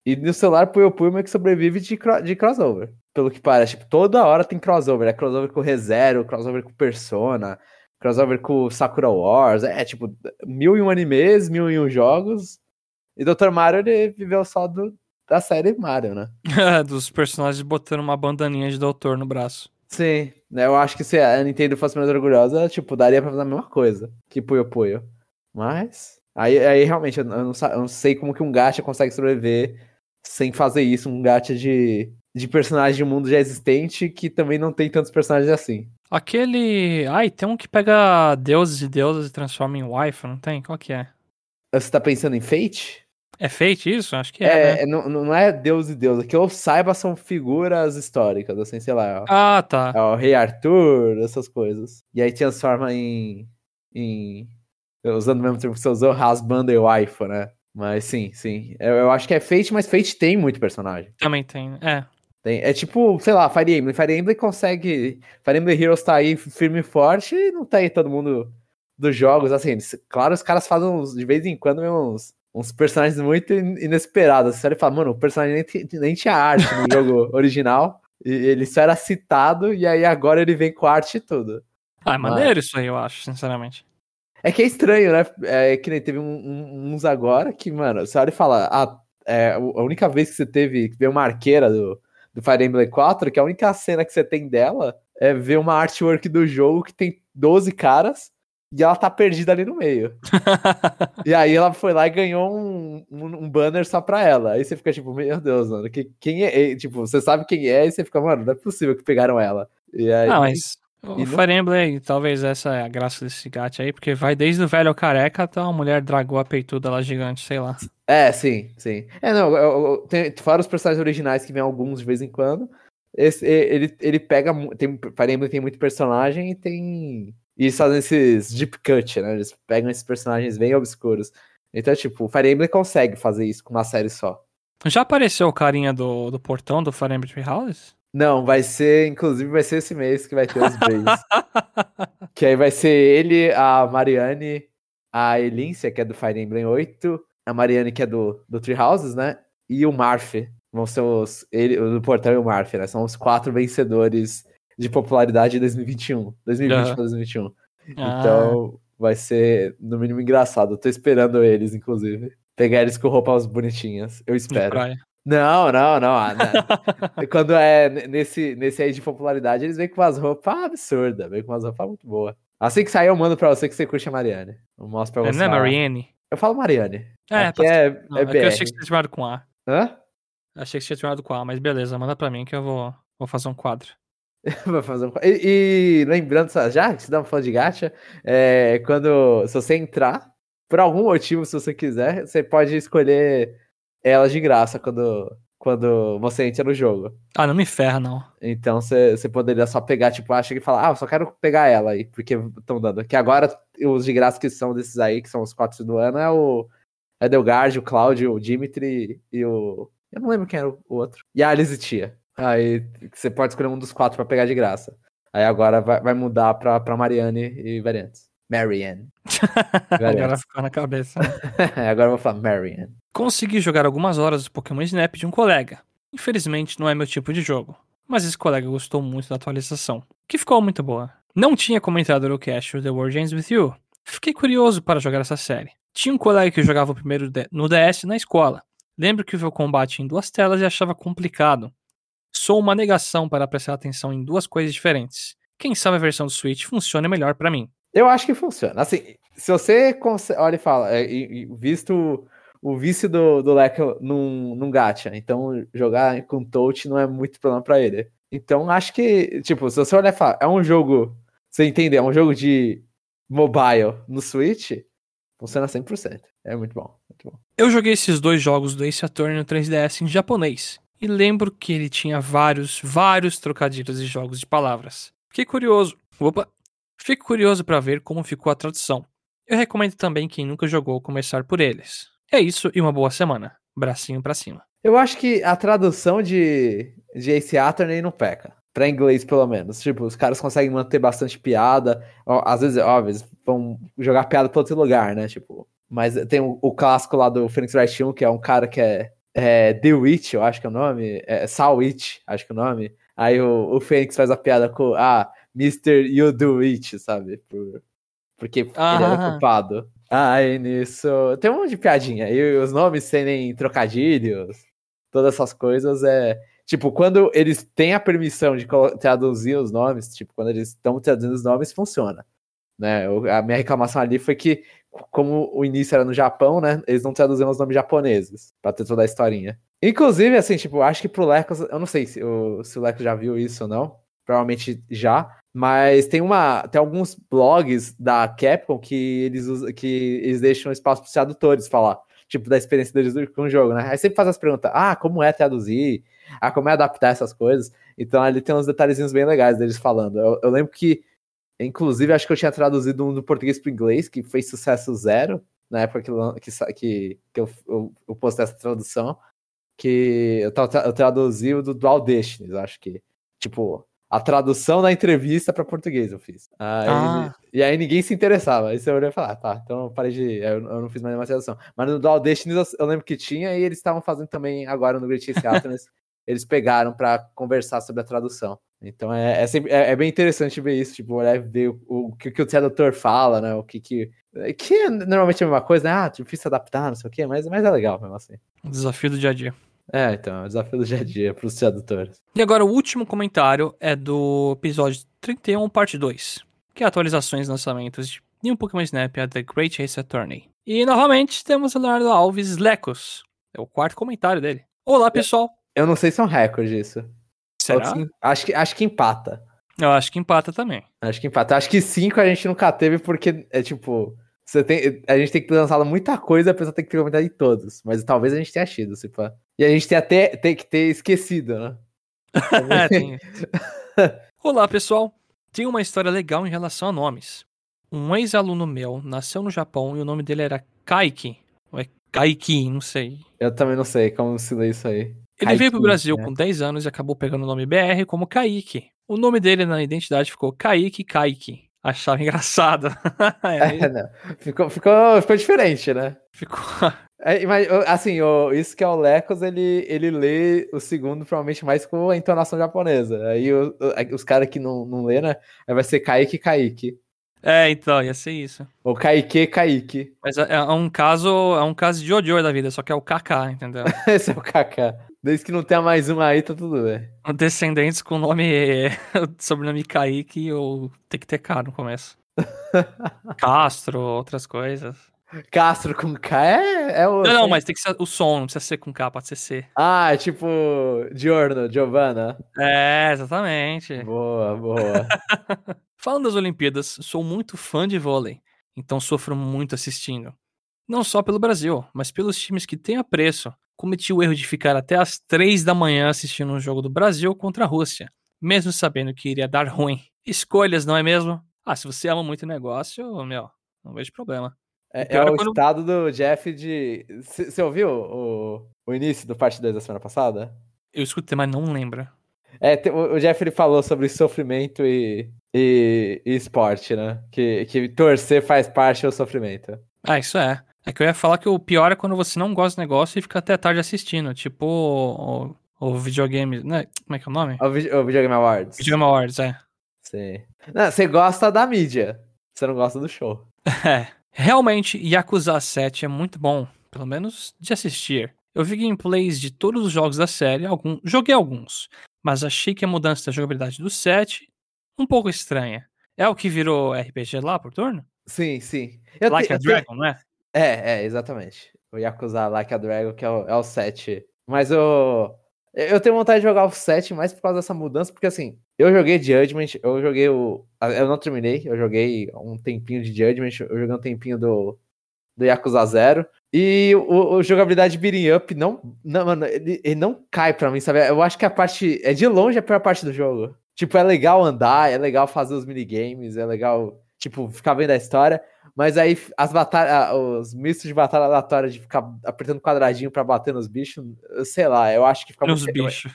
E no celular, Puyo Puyo meio que sobrevive de, cro- de crossover. Pelo que parece, tipo, toda hora tem crossover. É crossover com ReZero, crossover com Persona, crossover com Sakura Wars. É, tipo, mil e um animes, mil e um jogos. E Dr. Mario, ele viveu só do, da série Mario, né? Dos personagens botando uma bandaninha de doutor no braço. Sim, né, eu acho que se a Nintendo fosse mais orgulhosa, tipo, daria pra fazer a mesma coisa que Puyo Puyo. Mas, aí, aí realmente, eu não, eu não sei como que um gacha consegue sobreviver sem fazer isso, um gacha de, de personagem de um mundo já existente que também não tem tantos personagens assim. Aquele. Ai, tem um que pega deuses e deusas e transforma em wife, não tem? Qual que é? Você tá pensando em Fate? É Fate isso? Acho que é. É, né? é, não, não é Deus e Deus, que eu saiba são figuras históricas, assim, sei lá. Ah, tá. É o Rei Arthur, essas coisas. E aí transforma em. em usando o mesmo termo que você usou, Husband e Wife, né? Mas sim, sim. Eu, eu acho que é Fate, mas Fate tem muito personagem. Também tem. É. Tem, é tipo, sei lá, Fire Emblem. Fire Emblem consegue. Fire Emblem Heroes tá aí firme e forte e não tá aí todo mundo dos jogos, assim, claro, os caras fazem uns, de vez em quando uns, uns personagens muito inesperados. Você olha e fala, mano, o personagem nem, nem tinha arte no jogo original, e ele só era citado, e aí agora ele vem com arte e tudo. Ah, é maneiro Mas... isso aí, eu acho, sinceramente. É que é estranho, né? É que nem teve um, um, uns agora que, mano, você olha e fala, ah, é, a única vez que você teve que ver uma arqueira do, do Fire Emblem 4, que a única cena que você tem dela é ver uma artwork do jogo que tem 12 caras e ela tá perdida ali no meio. e aí ela foi lá e ganhou um, um, um, banner só pra ela. Aí você fica tipo, meu Deus, mano, que, quem é? Tipo, você sabe quem é e você fica, mano, não é possível que pegaram ela. E aí, não, mas o Fire Emblem, talvez essa é a graça desse gato aí, porque vai desde o velho careca até uma mulher a peituda lá gigante, sei lá. É, sim, sim. É, não, eu, eu, tem, fora os personagens originais que vem alguns de vez em quando, esse, ele, ele pega. Tem, Fire Emblem tem muito personagem e tem. E eles fazem esses deep cut, né? Eles pegam esses personagens bem obscuros. Então, tipo, o Fire Emblem consegue fazer isso com uma série só. Já apareceu o carinha do, do portão do Fire Emblem Three Houses? Não, vai ser, inclusive, vai ser esse mês que vai ter os Braves. que aí vai ser ele, a Mariane, a Elíncia, que é do Fire Emblem 8, a Mariane, que é do, do Three Houses, né? E o Marf. Vão ser os. Ele, o do Portão e o Marf, né? São os quatro vencedores de popularidade de 2021. 2020 para 2021. Ah. Então, vai ser, no mínimo, engraçado. Eu tô esperando eles, inclusive. Pegar eles com roupas bonitinhas. Eu espero. Não, não, não. Ah, não. Quando é nesse, nesse aí de popularidade, eles vêm com umas roupas absurdas, vêm com umas roupas muito boas. Assim que sair, eu mando pra você que você curte a Mariane. Eu mostro pra você. Não é Mariane? Eu falo Mariane. É, Aqui é, não, é, é eu achei que você tinha chamado com A. Hã? Achei que você tinha chamado com A, mas beleza, manda pra mim que eu vou, vou fazer um quadro. Vou fazer um... E, e lembrando, já que você dá um fã de gacha, é, quando se você entrar, por algum motivo, se você quiser, você pode escolher elas de graça quando, quando você entra no jogo. Ah, não me ferra, não. Então você poderia só pegar, tipo, acha que fala, ah, eu só quero pegar ela aí, porque estão dando. Que agora os de graça que são desses aí, que são os quatro do ano, é o Edelgard, o Cláudio, o Dimitri e o. Eu não lembro quem era o outro. E a Alice Tia. Aí você pode escolher um dos quatro para pegar de graça. Aí agora vai, vai mudar pra, pra Mariane e variantes. Marianne. agora ficou na cabeça. Agora eu vou falar Marianne. Consegui jogar algumas horas do Pokémon Snap de um colega. Infelizmente não é meu tipo de jogo, mas esse colega gostou muito da atualização, que ficou muito boa. Não tinha comentado no cast The World Ends With You. Fiquei curioso para jogar essa série. Tinha um colega que jogava o primeiro no DS na escola. Lembro que viu o combate em duas telas e achava complicado. Sou uma negação para prestar atenção em duas coisas diferentes. Quem sabe a versão do Switch funciona melhor para mim. Eu acho que funciona. Assim, se você olha e fala, é, visto o vício do, do Leque num, num gacha, então jogar com touch não é muito problema para ele. Então acho que, tipo, se você olhar e falar, é um jogo, você entender, é um jogo de mobile no Switch, funciona 100%. É muito bom, muito bom. Eu joguei esses dois jogos do Ace Attorney no 3DS em japonês. E lembro que ele tinha vários, vários trocadilhos de jogos de palavras. Fiquei curioso. Opa, Fico curioso para ver como ficou a tradução. Eu recomendo também quem nunca jogou começar por eles. É isso e uma boa semana. Bracinho para cima. Eu acho que a tradução de, de Ace Attorney não peca. Pra inglês, pelo menos. Tipo, os caras conseguem manter bastante piada. Às vezes, óbvio, vão jogar piada pra outro lugar, né? Tipo, mas tem o, o clássico lá do Phoenix Wright 1, que é um cara que é, é The Witch, eu acho que é o nome. É Sal Witch, acho que é o nome. Aí o, o Phoenix faz a piada com, ah, Mr. You Do It, sabe? Por, porque ah. ele era culpado. Ai, nisso. Tem um monte de piadinha. E os nomes serem trocadilhos, todas essas coisas é. Tipo, quando eles têm a permissão de traduzir os nomes, tipo, quando eles estão traduzindo os nomes, funciona. Né? A minha reclamação ali foi que, como o início era no Japão, né? Eles não traduziam os nomes japoneses pra ter toda a historinha. Inclusive, assim, tipo, acho que pro Leco, eu não sei se o, se o Leco já viu isso ou não. Provavelmente já. Mas tem uma. Tem alguns blogs da Capcom que eles usam, que eles deixam espaço para os tradutores falar, tipo, da experiência deles com o jogo, né? Aí sempre faz as perguntas, ah, como é traduzir? Ah, como é adaptar essas coisas? Então ali tem uns detalhezinhos bem legais deles falando. Eu, eu lembro que, inclusive, acho que eu tinha traduzido um do português para inglês, que fez sucesso zero, na época que, que, que, eu, eu, eu postei essa tradução, que eu, eu traduzi o do Dual Destinies, acho que. Tipo, a tradução da entrevista para português eu fiz. Aí, Ah. E aí ninguém se interessava. Aí você olhou e falou, ah, tá, então eu parei de. Eu, eu não fiz mais nenhuma tradução. Mas no Dual Destiny eu, eu lembro que tinha e eles estavam fazendo também agora no Great Chase eles pegaram para conversar sobre a tradução. Então é, é, sempre, é, é bem interessante ver isso, tipo, olhar e ver o, o, que, que o tradutor fala, né? O que que. Que é normalmente a mesma coisa, né? Ah, difícil adaptar, não sei o quê, mas, mas é legal mesmo assim. Desafio do dia a dia. É, então, é o desafio do dia a dia pros tradutores. E agora o último comentário é do episódio 31, parte 2, que é atualizações e lançamentos de New Pokémon Snap a The Great Race Attorney. E novamente temos o Leonardo Alves Lecos. É o quarto comentário dele. Olá, pessoal. Eu não sei se é um recorde isso. Será? Acho que, acho que empata. Eu acho que empata também. Acho que empata. Acho que cinco a gente nunca teve, porque é tipo. Você tem, a gente tem que ter lançado muita coisa, a pessoa tem que ter comentado em todos. Mas talvez a gente tenha tido, se pá. E a gente tem até tem que ter esquecido, né? Olá, pessoal. Tem uma história legal em relação a nomes. Um ex-aluno meu nasceu no Japão e o nome dele era Kaiki. Ou é Kaiki, não sei. Eu também não sei como se lê isso aí. Ele Kaiki, veio pro Brasil né? com 10 anos e acabou pegando o nome BR como Kaique. O nome dele na identidade ficou Kaique Kaique. Achava engraçado. É, não. Ficou, ficou, ficou diferente, né? ficou. É, mas, assim, o, isso que é o Lecos, ele, ele lê o segundo provavelmente mais com a entonação japonesa. Aí o- o- os caras que não, não lê, né? Aí vai ser Kaique Kaique. É, então, ia ser isso. Ou Kaique Kaique. Mas é, é um caso, é um caso de Jojo da vida, só que é o Kaká, entendeu? Esse é o Kaká. Desde que não tenha mais um aí, tá tudo bem. Descendentes com nome, sobrenome Kaique ou tem que ter K no começo. Castro, outras coisas. Castro com K é, é o. Não, não, mas tem que ser o som, não precisa ser com K, pode ser C. Ah, é tipo. Giorno, Giovanna. É, exatamente. Boa, boa. Falando das Olimpíadas, sou muito fã de vôlei, então sofro muito assistindo. Não só pelo Brasil, mas pelos times que têm apreço. Cometi o erro de ficar até às três da manhã assistindo um jogo do Brasil contra a Rússia, mesmo sabendo que iria dar ruim. Escolhas, não é mesmo? Ah, se você ama muito o negócio, meu, não vejo problema. É, é é o quando- estado do Jeff de. Você ouviu o, o início do parte 2 da semana passada? Eu escutei, mas não lembro. É, o Jeff ele falou sobre sofrimento e, e, e esporte, né? Que, que torcer faz parte do sofrimento. Ah, isso é. É que eu ia falar que o pior é quando você não gosta do negócio e fica até tarde assistindo. Tipo o, o videogame. Né? Como é que é o nome? O, o Videogame Awards. Videogame Awards, é. Sim. Não, você gosta da mídia. Você não gosta do show. É. Realmente, Yakuza 7 é muito bom, pelo menos de assistir. Eu vi gameplays de todos os jogos da série, algum, joguei alguns, mas achei que a mudança da jogabilidade do 7 um pouco estranha. É o que virou RPG lá por turno? Sim, sim. Eu like te- a eu te- Dragon, não é? É, é, exatamente. O Yakuza Like a Dragon, que é o, é o 7. Mas eu. Eu tenho vontade de jogar o 7 mais por causa dessa mudança, porque assim, eu joguei Judgment, eu joguei o. Eu não terminei, eu joguei um tempinho de Judgment, eu joguei um tempinho do, do Yakuza Zero. E o, o jogabilidade beating up não. Não, mano, ele, ele não cai pra mim, sabe? Eu acho que a parte. É de longe a pior parte do jogo. Tipo, é legal andar, é legal fazer os minigames, é legal, tipo, ficar vendo a história. Mas aí as batalhas, os mistos de batalha aleatória de ficar apertando quadradinho pra bater nos bichos, sei lá, eu acho que fica Nos muito- bichos.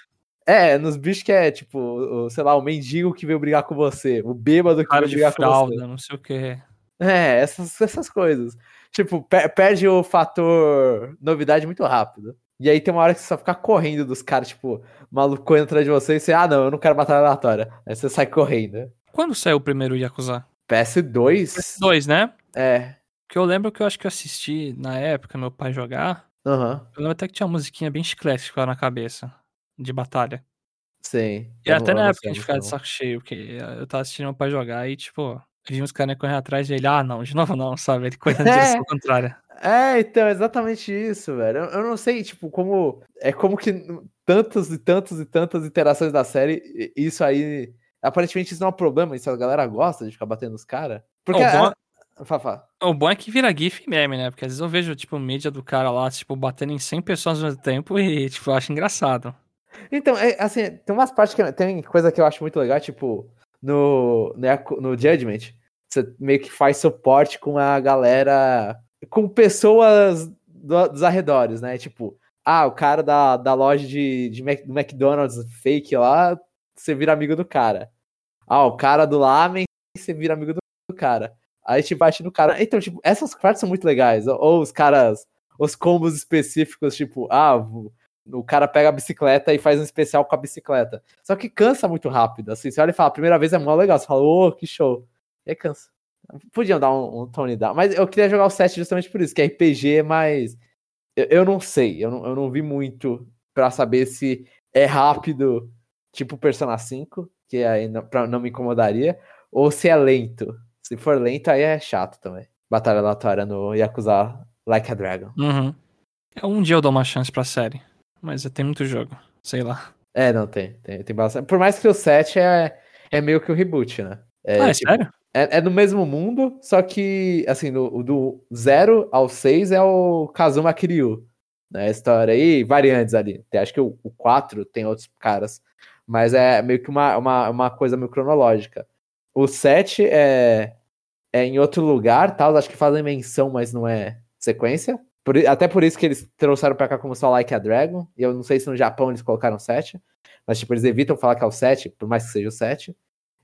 É, nos bichos que é tipo, o, sei lá, o mendigo que veio brigar com você, o bêbado que Cara veio brigar com você. fralda, não sei o que. É, essas, essas coisas. Tipo, per- perde o fator novidade muito rápido. E aí tem uma hora que você só fica correndo dos caras, tipo, maluco atrás de você e você, ah, não, eu não quero batalha aleatória. Aí você sai correndo. Quando saiu o primeiro Yakuza? PS2? Dois, né? É. Que eu lembro que eu acho que eu assisti na época, meu pai jogar. Aham. Eu lembro até que tinha uma musiquinha bem chiclete que ficava na cabeça. De batalha. Sim. E até na época não ficar sei de saco cheio, porque eu tava assistindo meu pai jogar e, tipo, vi uns caras correndo atrás dele, ah, não, de novo não, sabe? Ele correndo na É. direção contrária. É, então, exatamente isso, velho. Eu, eu não sei, tipo, como. É como que tantas e tantas e tantas interações da série, isso aí. Aparentemente isso não é um problema, isso a galera gosta de ficar batendo nos caras. Porque. bom, a- Fafá. o bom é que vira GIF e meme, né? Porque às vezes eu vejo, tipo, mídia do cara lá, tipo, batendo em 100 pessoas ao mesmo tempo e, tipo, eu acho engraçado. Então, é, assim, tem umas partes que. Tem coisa que eu acho muito legal, tipo, no, no, Yaku- no Judgment, você meio que faz suporte com a galera. Com pessoas do- dos arredores, né? Tipo, ah, o cara da, da loja de, de Mac- do McDonald's fake lá você vira amigo do cara. Ah, o cara do lamen, você vira amigo do cara. Aí te bate no cara. Então, tipo, essas partes são muito legais. Ou, os caras, os combos específicos, tipo, ah, o cara pega a bicicleta e faz um especial com a bicicleta. Só que cansa muito rápido. Assim, você olha e fala, a primeira vez é mó legal. Você fala, ô, oh, que show. E aí cansa. Podiam dar um, um Tony down. Mas eu queria jogar o 7 justamente por isso, que RPG é mais. Eu, eu não sei, eu não, eu não vi muito para saber se é rápido, tipo Persona 5, que aí não, pra, não me incomodaria, ou se é lento. Se for lento, aí é chato também. Batalha aleatória no Yakuza Like a Dragon. Uhum. É, um dia eu dou uma chance pra série, mas tem muito jogo, sei lá. É, não tem, tem, tem bastante. Por mais que o 7 é, é meio que o reboot, né? É, ah, é tipo, sério? É, é no mesmo mundo, só que, assim, do, do 0 ao 6 é o Kazuma Kiryu. Né, a história aí, variantes ali. Acho que o, o 4 tem outros caras. Mas é meio que uma, uma, uma coisa meio cronológica. O 7 é, é em outro lugar, tal. Acho que fazem menção, mas não é sequência. Por, até por isso que eles trouxeram pra cá como só Like a Dragon. E eu não sei se no Japão eles colocaram 7. Mas, tipo, eles evitam falar que é o 7, por mais que seja o 7.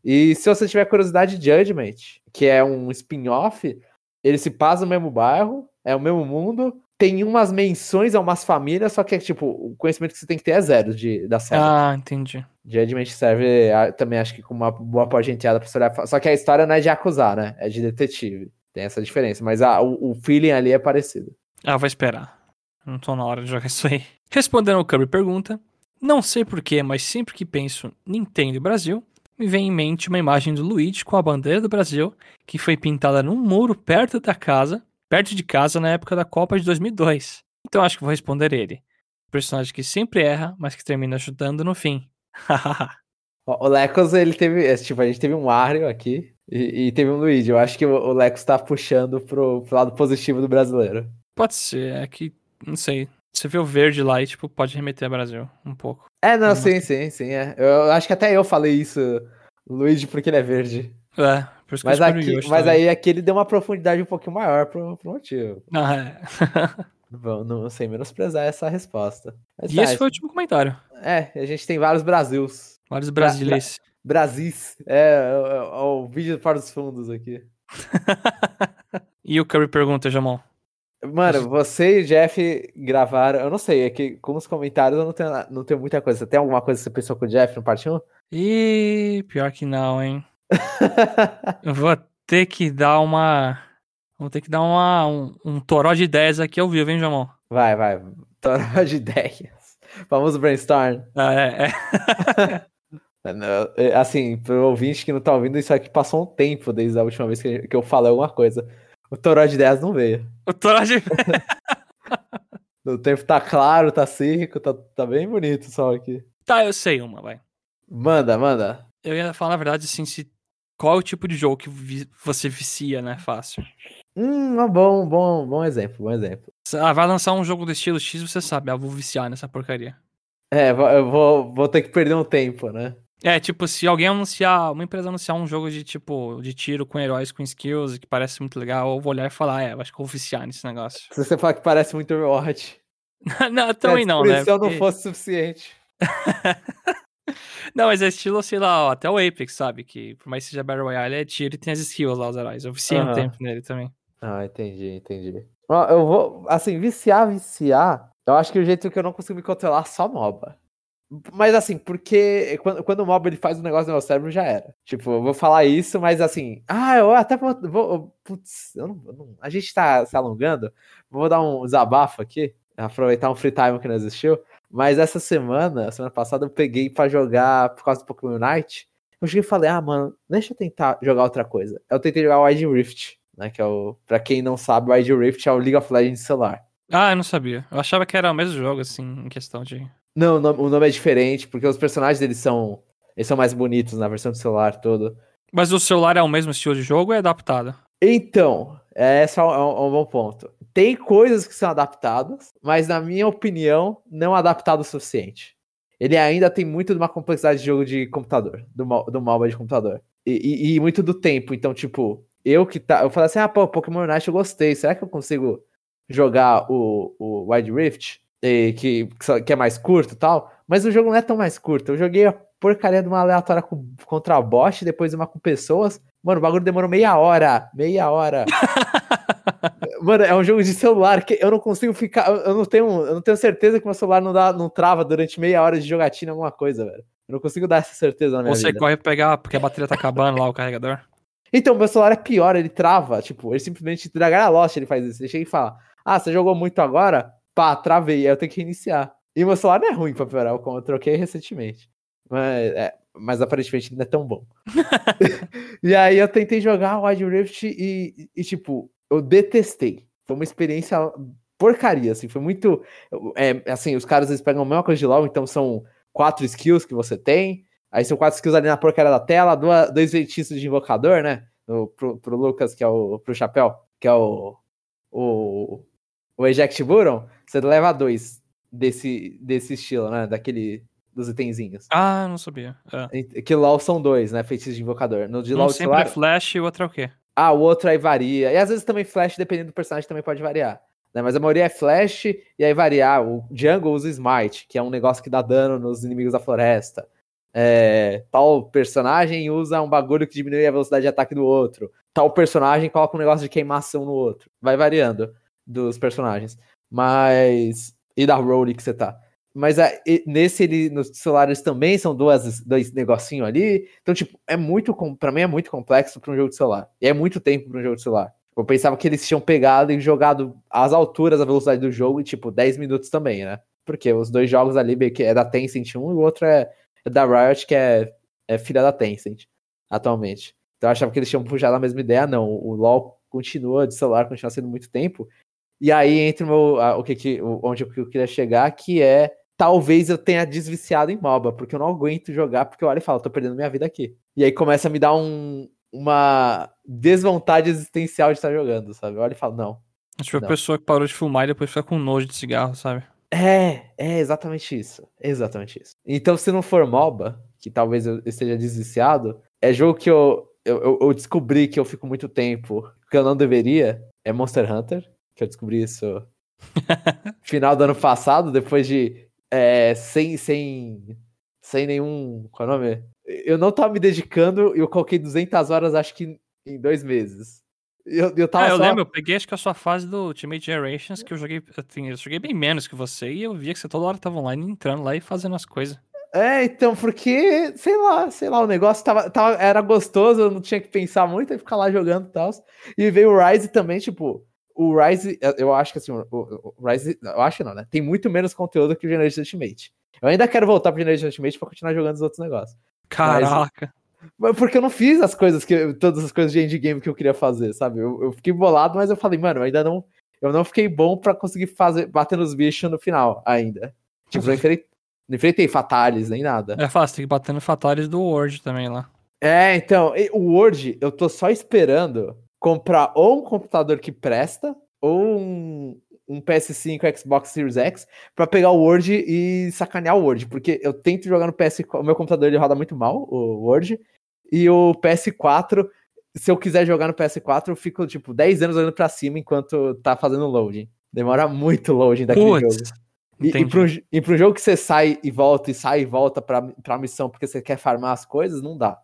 E se você tiver curiosidade, Judgment, que é um spin-off, ele se passa no mesmo bairro, é o mesmo mundo, tem umas menções a umas famílias, só que é tipo, o conhecimento que você tem que ter é zero de, da série. Ah, entendi. Judgment serve também, acho que, como uma boa porta enteada pra você olhar. Só que a história não é de acusar, né? É de detetive. Tem essa diferença. Mas ah, o, o feeling ali é parecido. Ah, vou esperar. Não tô na hora de jogar isso aí. Respondendo o Kirby pergunta. Não sei porquê, mas sempre que penso Nintendo Brasil, me vem em mente uma imagem do Luigi com a bandeira do Brasil, que foi pintada num muro perto da casa, perto de casa na época da Copa de 2002. Então acho que vou responder ele. Personagem que sempre erra, mas que termina ajudando no fim. o Lecos, ele teve. É, tipo, a gente teve um Mario aqui e, e teve um Luigi. Eu acho que o, o Lecos tá puxando pro, pro lado positivo do brasileiro. Pode ser, é que. Não sei. Você vê o verde lá e, tipo, pode remeter a Brasil um pouco. É, não, sim, sim, sim. É. Eu acho que até eu falei isso, Luigi, porque ele é verde. É, por isso que mas, aqui, mas também. aí aqui ele deu uma profundidade um pouquinho maior pro, pro motivo. Ah, é. Bom, não sei menosprezar essa resposta. Mas, e tá, esse foi o último comentário. É, a gente tem vários Brasils. Vários brasileiros. Bra Brasis. É, é, é, o vídeo para os fundos aqui. e o Curry pergunta, Jamon. Mano, você e Jeff gravaram. Eu não sei, é que com os comentários eu não tenho, não tenho muita coisa. Você tem alguma coisa que você pensou com o Jeff no parte 1? Ih, pior que não, hein? eu vou ter que dar uma. Vou ter que dar uma, um, um toró de ideias aqui ao vivo, hein, Jamon? Vai, vai. Toró de ideias. Famoso brainstorm. Ah, é, é. é assim, pro ouvinte que não tá ouvindo, isso aqui passou um tempo desde a última vez que eu falei alguma coisa. O Toró de 10 não veio. O Toró de. o tempo tá claro, tá seco, tá, tá bem bonito só aqui. Tá, eu sei uma, vai. Manda, manda. Eu ia falar, na verdade, assim, se... qual é o tipo de jogo que você vicia, né? Fácil. Hum, um bom, bom, bom exemplo, bom exemplo. Ah, vai lançar um jogo do estilo X, você sabe, ah, vou viciar nessa porcaria. É, eu vou, vou ter que perder um tempo, né? É, tipo, se alguém anunciar, uma empresa anunciar um jogo de tipo, de tiro com heróis com skills que parece muito legal, eu vou olhar e falar, ah, é, acho que eu vou oficiar nesse negócio. Se você falar que parece muito Overwatch. não, também é, não, né? Se eu não fosse suficiente. não, mas é estilo, sei lá, ó, até o Apex, sabe? Que por mais que seja Battle Royale, é tiro e tem as skills lá, os heróis. Eu viciei uhum. um tempo nele também. Ah, entendi, entendi. Eu vou, assim, viciar, viciar. Eu acho que o jeito que eu não consigo me controlar é só MOBA. Mas assim, porque quando, quando o mob ele faz um negócio no meu cérebro, já era. Tipo, eu vou falar isso, mas assim, ah, eu até vou. vou putz, eu não, eu não, a gente tá se alongando. Vou dar um desabafo aqui, aproveitar um free time que não existiu. Mas essa semana, semana passada, eu peguei para jogar por causa do Pokémon Unite. Eu cheguei e falei, ah, mano, deixa eu tentar jogar outra coisa. Eu tentei jogar o Wide Rift, né? Que é o. Pra quem não sabe, o Wide Rift é o League of Legends celular. Ah, eu não sabia. Eu achava que era o mesmo jogo, assim, em questão de. Não, o nome é diferente, porque os personagens deles são. Eles são mais bonitos na versão do celular todo. Mas o celular é o mesmo estilo de jogo ou é adaptado? Então, esse é um, é um bom ponto. Tem coisas que são adaptadas, mas na minha opinião, não adaptado o suficiente. Ele ainda tem muito de uma complexidade de jogo de computador, do, do MOBA de computador. E, e, e, muito do tempo. Então, tipo, eu que tá. Eu falei assim, ah, pô, Pokémon Unite eu gostei. Será que eu consigo jogar o, o Wide Rift? que, que é mais curto e tal, mas o jogo não é tão mais curto. Eu joguei porcaria de uma aleatória com, contra a bot, depois uma com pessoas. Mano, o bagulho demorou meia hora. Meia hora. Mano, é um jogo de celular que eu não consigo ficar. Eu não tenho, eu não tenho certeza que meu celular não, dá, não trava durante meia hora de jogatina alguma coisa, velho. Eu não consigo dar essa certeza na minha Você vida. corre pegar porque a bateria tá acabando lá, o carregador. Então, meu celular é pior, ele trava. Tipo, ele simplesmente dragar a lost, ele faz isso. Ele chega e fala: Ah, você jogou muito agora? Pá, travei, aí eu tenho que reiniciar. E meu celular não é ruim pra piorar, eu troquei recentemente. Mas, é, mas aparentemente não é tão bom. e aí eu tentei jogar o Wild Rift e, e, tipo, eu detestei. Foi uma experiência porcaria, assim, foi muito. É, assim, os caras eles pegam a mesma coisa de LOL, então são quatro skills que você tem. Aí são quatro skills ali na porcaria da tela, duas, dois feitiços de invocador, né? No, pro, pro Lucas, que é o. pro Chapéu, que é o. O, o Eject Buron, você leva dois desse, desse estilo, né? Daquele. Dos itenzinhos. Ah, não sabia. É. Que LOL são dois, né? Feitiços de invocador. No de um LOL sempre é flash e o outro é o quê? Ah, o outro aí varia. E às vezes também flash, dependendo do personagem, também pode variar. Né? Mas a maioria é flash e aí variar. O jungle usa smite, que é um negócio que dá dano nos inimigos da floresta. É, tal personagem usa um bagulho que diminui a velocidade de ataque do outro. Tal personagem coloca um negócio de queimação no outro. Vai variando dos personagens. Mas. E da role que você tá. Mas é, nesse ele, nos celulares também são duas, dois negocinho ali. Então, tipo, é muito. para mim é muito complexo para um jogo de celular. E é muito tempo para um jogo de celular. Eu pensava que eles tinham pegado e jogado às alturas a velocidade do jogo e, tipo, 10 minutos também, né? Porque os dois jogos ali que é da Tencent um e o outro é, é da Riot, que é, é filha da Tencent, atualmente. Então eu achava que eles tinham puxado a mesma ideia, não. O LoL continua de celular, continua sendo muito tempo. E aí entra o, meu, o que, que onde eu queria chegar, que é talvez eu tenha desviciado em MOBA, porque eu não aguento jogar, porque eu olho e falo, tô perdendo minha vida aqui. E aí começa a me dar um, uma desvontade existencial de estar jogando, sabe? Eu olho e falo, não. Tipo, não. a pessoa que parou de fumar e depois fica com nojo de cigarro, sabe? É, é exatamente isso. exatamente isso. Então, se não for MOBA, que talvez eu esteja desviciado, é jogo que eu, eu, eu descobri que eu fico muito tempo, que eu não deveria, é Monster Hunter, que eu descobri isso final do ano passado, depois de é, sem, sem, sem nenhum. Qual é o nome? Eu não tava me dedicando e eu coloquei 200 horas, acho que em dois meses. Eu, eu tava é, eu só... lembro, eu peguei acho que a sua fase do Ultimate Generations, que eu joguei, assim, eu joguei bem menos que você, e eu via que você toda hora tava online, entrando lá e fazendo as coisas. É, então, porque, sei lá, sei lá, o negócio tava, tava, era gostoso, eu não tinha que pensar muito, e ficar lá jogando e tal. E veio o Rise também, tipo, o Rise, eu acho que assim, o, o Rise, eu acho não, né? Tem muito menos conteúdo que o Generation Ultimate. Eu ainda quero voltar pro Generation Ultimate pra continuar jogando os outros negócios. Caraca. Mas, porque eu não fiz as coisas que. Todas as coisas de endgame que eu queria fazer, sabe? Eu, eu fiquei bolado, mas eu falei, mano, eu ainda não. Eu não fiquei bom pra conseguir fazer, bater nos bichos no final ainda. Tipo, não enfrentei, não enfrentei Fatalis nem nada. É fácil, tem que bater no Fatalis do Word também lá. É, então, o Word, eu tô só esperando comprar ou um computador que presta, ou um, um PS5 Xbox Series X para pegar o Word e sacanear o Word, porque eu tento jogar no PS, o meu computador ele roda muito mal, o Word, e o PS4, se eu quiser jogar no PS4, eu fico tipo 10 anos olhando para cima enquanto tá fazendo loading. Demora muito loading daquele Puts, jogo. E, e, para um, e um jogo que você sai e volta e sai e volta pra, pra missão porque você quer farmar as coisas, não dá.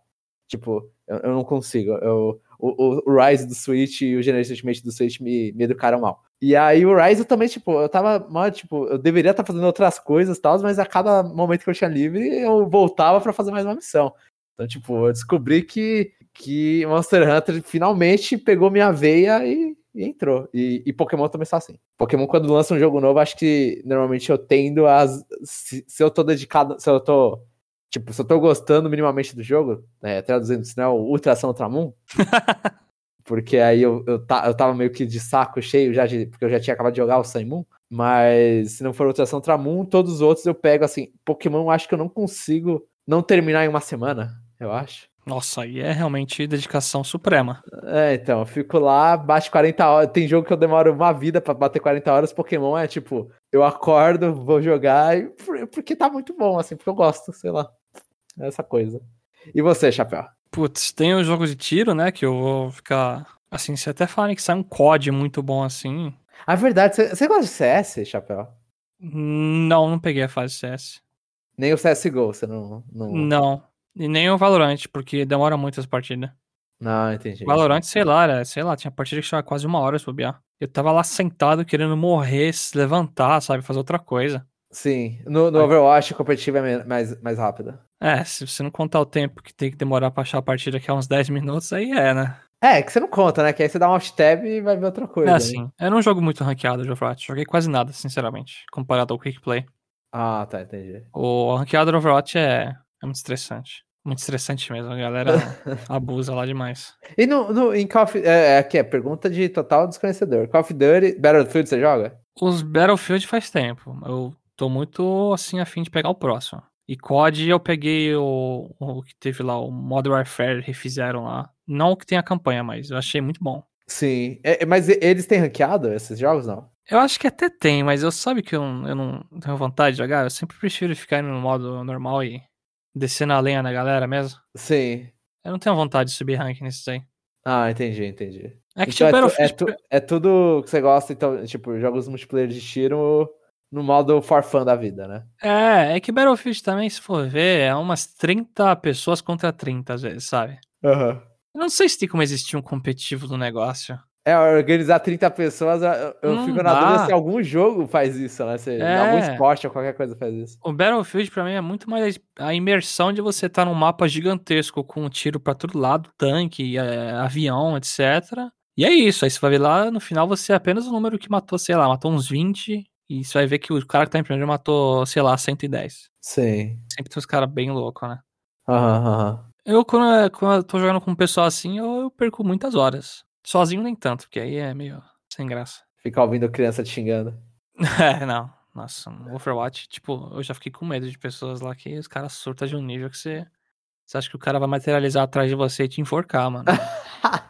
Tipo, eu, eu não consigo. Eu, o, o, Rise do Switch e o Generation Ultimate do Switch me, me educaram mal. E aí o Rise eu também, tipo, eu tava mal, tipo, eu deveria estar tá fazendo outras coisas e tal, mas a cada momento que eu tinha livre, eu voltava para fazer mais uma missão. Então, tipo, eu descobri que, que Monster Hunter finalmente pegou minha veia e, e entrou. E, e, Pokémon também está assim. Pokémon, quando lança um jogo novo, acho que normalmente eu tendo a. Se, se eu tô dedicado, se eu tô Tipo, se eu tô gostando minimamente do jogo, é, traduzindo isso, né? O Ultração Ultramon. porque aí eu, eu, tá, eu tava meio que de saco cheio já, de, porque eu já tinha acabado de jogar o Sun Moon. Mas se não for Ultração Ultramon, todos os outros eu pego assim. Pokémon eu acho que eu não consigo não terminar em uma semana, eu acho. Nossa, aí é realmente dedicação suprema. É, então, eu fico lá, bate 40 horas. Tem jogo que eu demoro uma vida para bater 40 horas. Pokémon é tipo, eu acordo, vou jogar, e, porque tá muito bom, assim, porque eu gosto, sei lá. Essa coisa. E você, Chapéu? Putz, tem os jogos de tiro, né? Que eu vou ficar. Assim, você até fala que sai um COD muito bom assim. Ah, é verdade. Você, você gosta de CS, Chapéu? Não, não peguei a fase CS. Nem o CSGO, você não. Não, Não. E nem o Valorant, porque demora muito as partidas. não entendi. Valorant, sei lá, era, sei lá, tinha partida que tinha quase uma hora se bobear. Eu tava lá sentado querendo morrer, se levantar, sabe? Fazer outra coisa. Sim, no, no Overwatch a competitiva é mais, mais rápida. É, se você não contar o tempo que tem que demorar pra achar a partida, que é uns 10 minutos, aí é, né? É, que você não conta, né? Que aí você dá um alt tab e vai ver outra coisa. É né? assim. Eu não jogo muito ranqueado de Overwatch. Joguei quase nada, sinceramente, comparado ao Quick Play. Ah, tá, entendi. O ranqueado do Overwatch é, é muito estressante. Muito estressante mesmo. A galera abusa lá demais. E no, no, em Call of é, é, aqui é pergunta de total desconhecedor. Call of Duty, Battlefield você joga? Os Battlefield faz tempo. Eu tô muito assim afim de pegar o próximo. E COD eu peguei o, o que teve lá, o Modern Warfare, refizeram lá. Não o que tem a campanha, mas eu achei muito bom. Sim. É, é, mas eles têm ranqueado esses jogos, não? Eu acho que até tem, mas eu sabe que eu, eu não tenho vontade de jogar. Eu sempre prefiro ficar no modo normal e descer na lenha na galera mesmo. Sim. Eu não tenho vontade de subir rank nesses aí. Ah, entendi, entendi. É que Então tipo é, tu- é, tu- é tudo que você gosta, então, tipo, jogos multiplayer de tiro no modo for fun da vida, né? É, é que Battlefield também, se for ver, é umas 30 pessoas contra 30, às vezes, sabe? Aham. Eu não sei se tem como existir um competitivo do negócio. É, organizar 30 pessoas, eu, fico na dá. dúvida se algum jogo faz isso, né? Se É. algum esporte ou qualquer coisa faz isso. O Battlefield, pra mim, é muito mais a imersão de você estar num mapa gigantesco com um tiro pra todo lado, tanque, é, avião, etc. E é isso. Aí você vai ver lá, no final, você é apenas o número que matou, sei lá, matou uns 20. E você vai ver que o cara que tá em primeiro matou, sei lá, 110. Sim. Sempre tem uns caras bem loucos, né? Aham, aham. Eu, quando, eu- quando eu tô jogando com um pessoal assim, eu, eu perco muitas horas. Sozinho nem tanto, porque aí é meio sem graça. Ficar ouvindo criança te xingando. É, não. Nossa, no Overwatch, tipo, eu já fiquei com medo de pessoas lá que os caras surtam de um nível que você. Você acha que o cara vai materializar atrás de você e te enforcar, mano.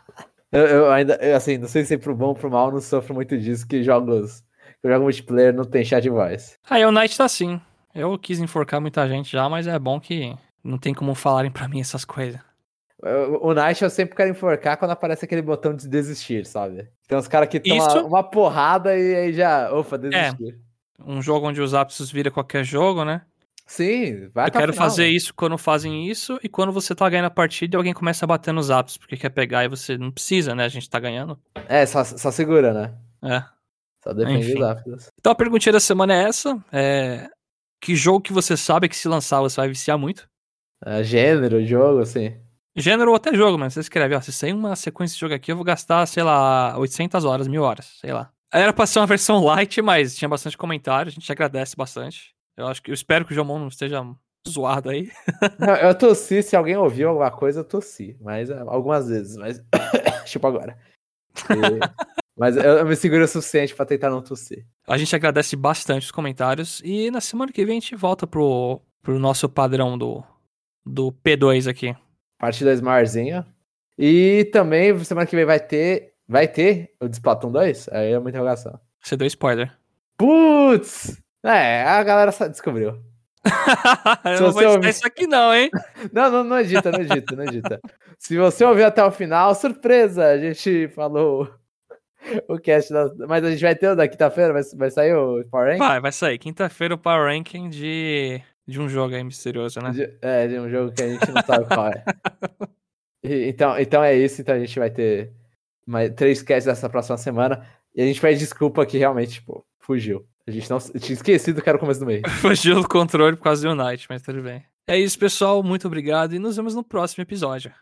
Eu, eu ainda, eu, assim, não sei se é pro bom ou pro mal, não sofro muito disso, que jogos. Jogo multiplayer não tem chat de voz. Aí o Knight tá assim. Eu quis enforcar muita gente já, mas é bom que não tem como falarem pra mim essas coisas. O, o Night eu sempre quero enforcar quando aparece aquele botão de desistir, sabe? Tem uns caras que tomam Isso- É. uma porrada e aí já. Opa, desistir. Um jogo onde os ápices vira qualquer jogo, né? Sim, vai Eu quero final, fazer né? isso quando fazem isso e quando você tá ganhando a partida e alguém começa a bater nos ápices porque quer pegar e você não precisa, né? A gente tá ganhando. É, só, só segura, né? É. Só Enfim. ápices. Então a perguntinha da semana é essa. É... Que jogo que você sabe que se lançar você vai viciar muito? É, gênero, jogo, assim. Gênero ou até jogo, mano. Você escreve, ó, se sair uma sequência de jogo aqui, eu vou gastar, sei lá, 800 horas, mil horas, sei lá. Era pra ser uma versão light, mas tinha bastante comentário, a gente agradece bastante. Eu acho que eu espero que o Jomon não esteja zoado aí. Não, eu tossi, se alguém ouviu alguma coisa, eu tossi. Mas é, algumas vezes, mas. tipo agora. Mas eu, me seguro o suficiente pra tentar não tossir. A gente agradece bastante os comentários e na semana que vem a gente volta pro, pro nosso padrão do, do P2 aqui. Parte 2 maiorzinha. E também, semana que vem vai ter. Vai ter o Splatoon 2? Aí é uma interrogação. Você deu spoiler. Putz! É, a galera só descobriu. eu Se não vou editar ouvir- isso aqui não, hein? Não, não, não edita, não edita, não edita. Se você ouvir até o final, surpresa! A gente falou o cast da... Mas a gente vai ter o da quinta-feira? Vai, vai sair o Power Rank? Vai, vai sair. Quinta-feira o Power Ranking de, de um jogo aí misterioso, né? De- É, de um jogo que a gente não sabe qual é. E- então, então é isso, então a gente vai ter mais, três casts dessa próxima semana. E a gente pede desculpa que realmente, tipo, fugiu. A gente não tinha esquecido que era o começo do mês. Fugiu do controle por causa do Unite, mas tudo bem. É isso, pessoal. Muito obrigado e nos vemos no próximo episódio.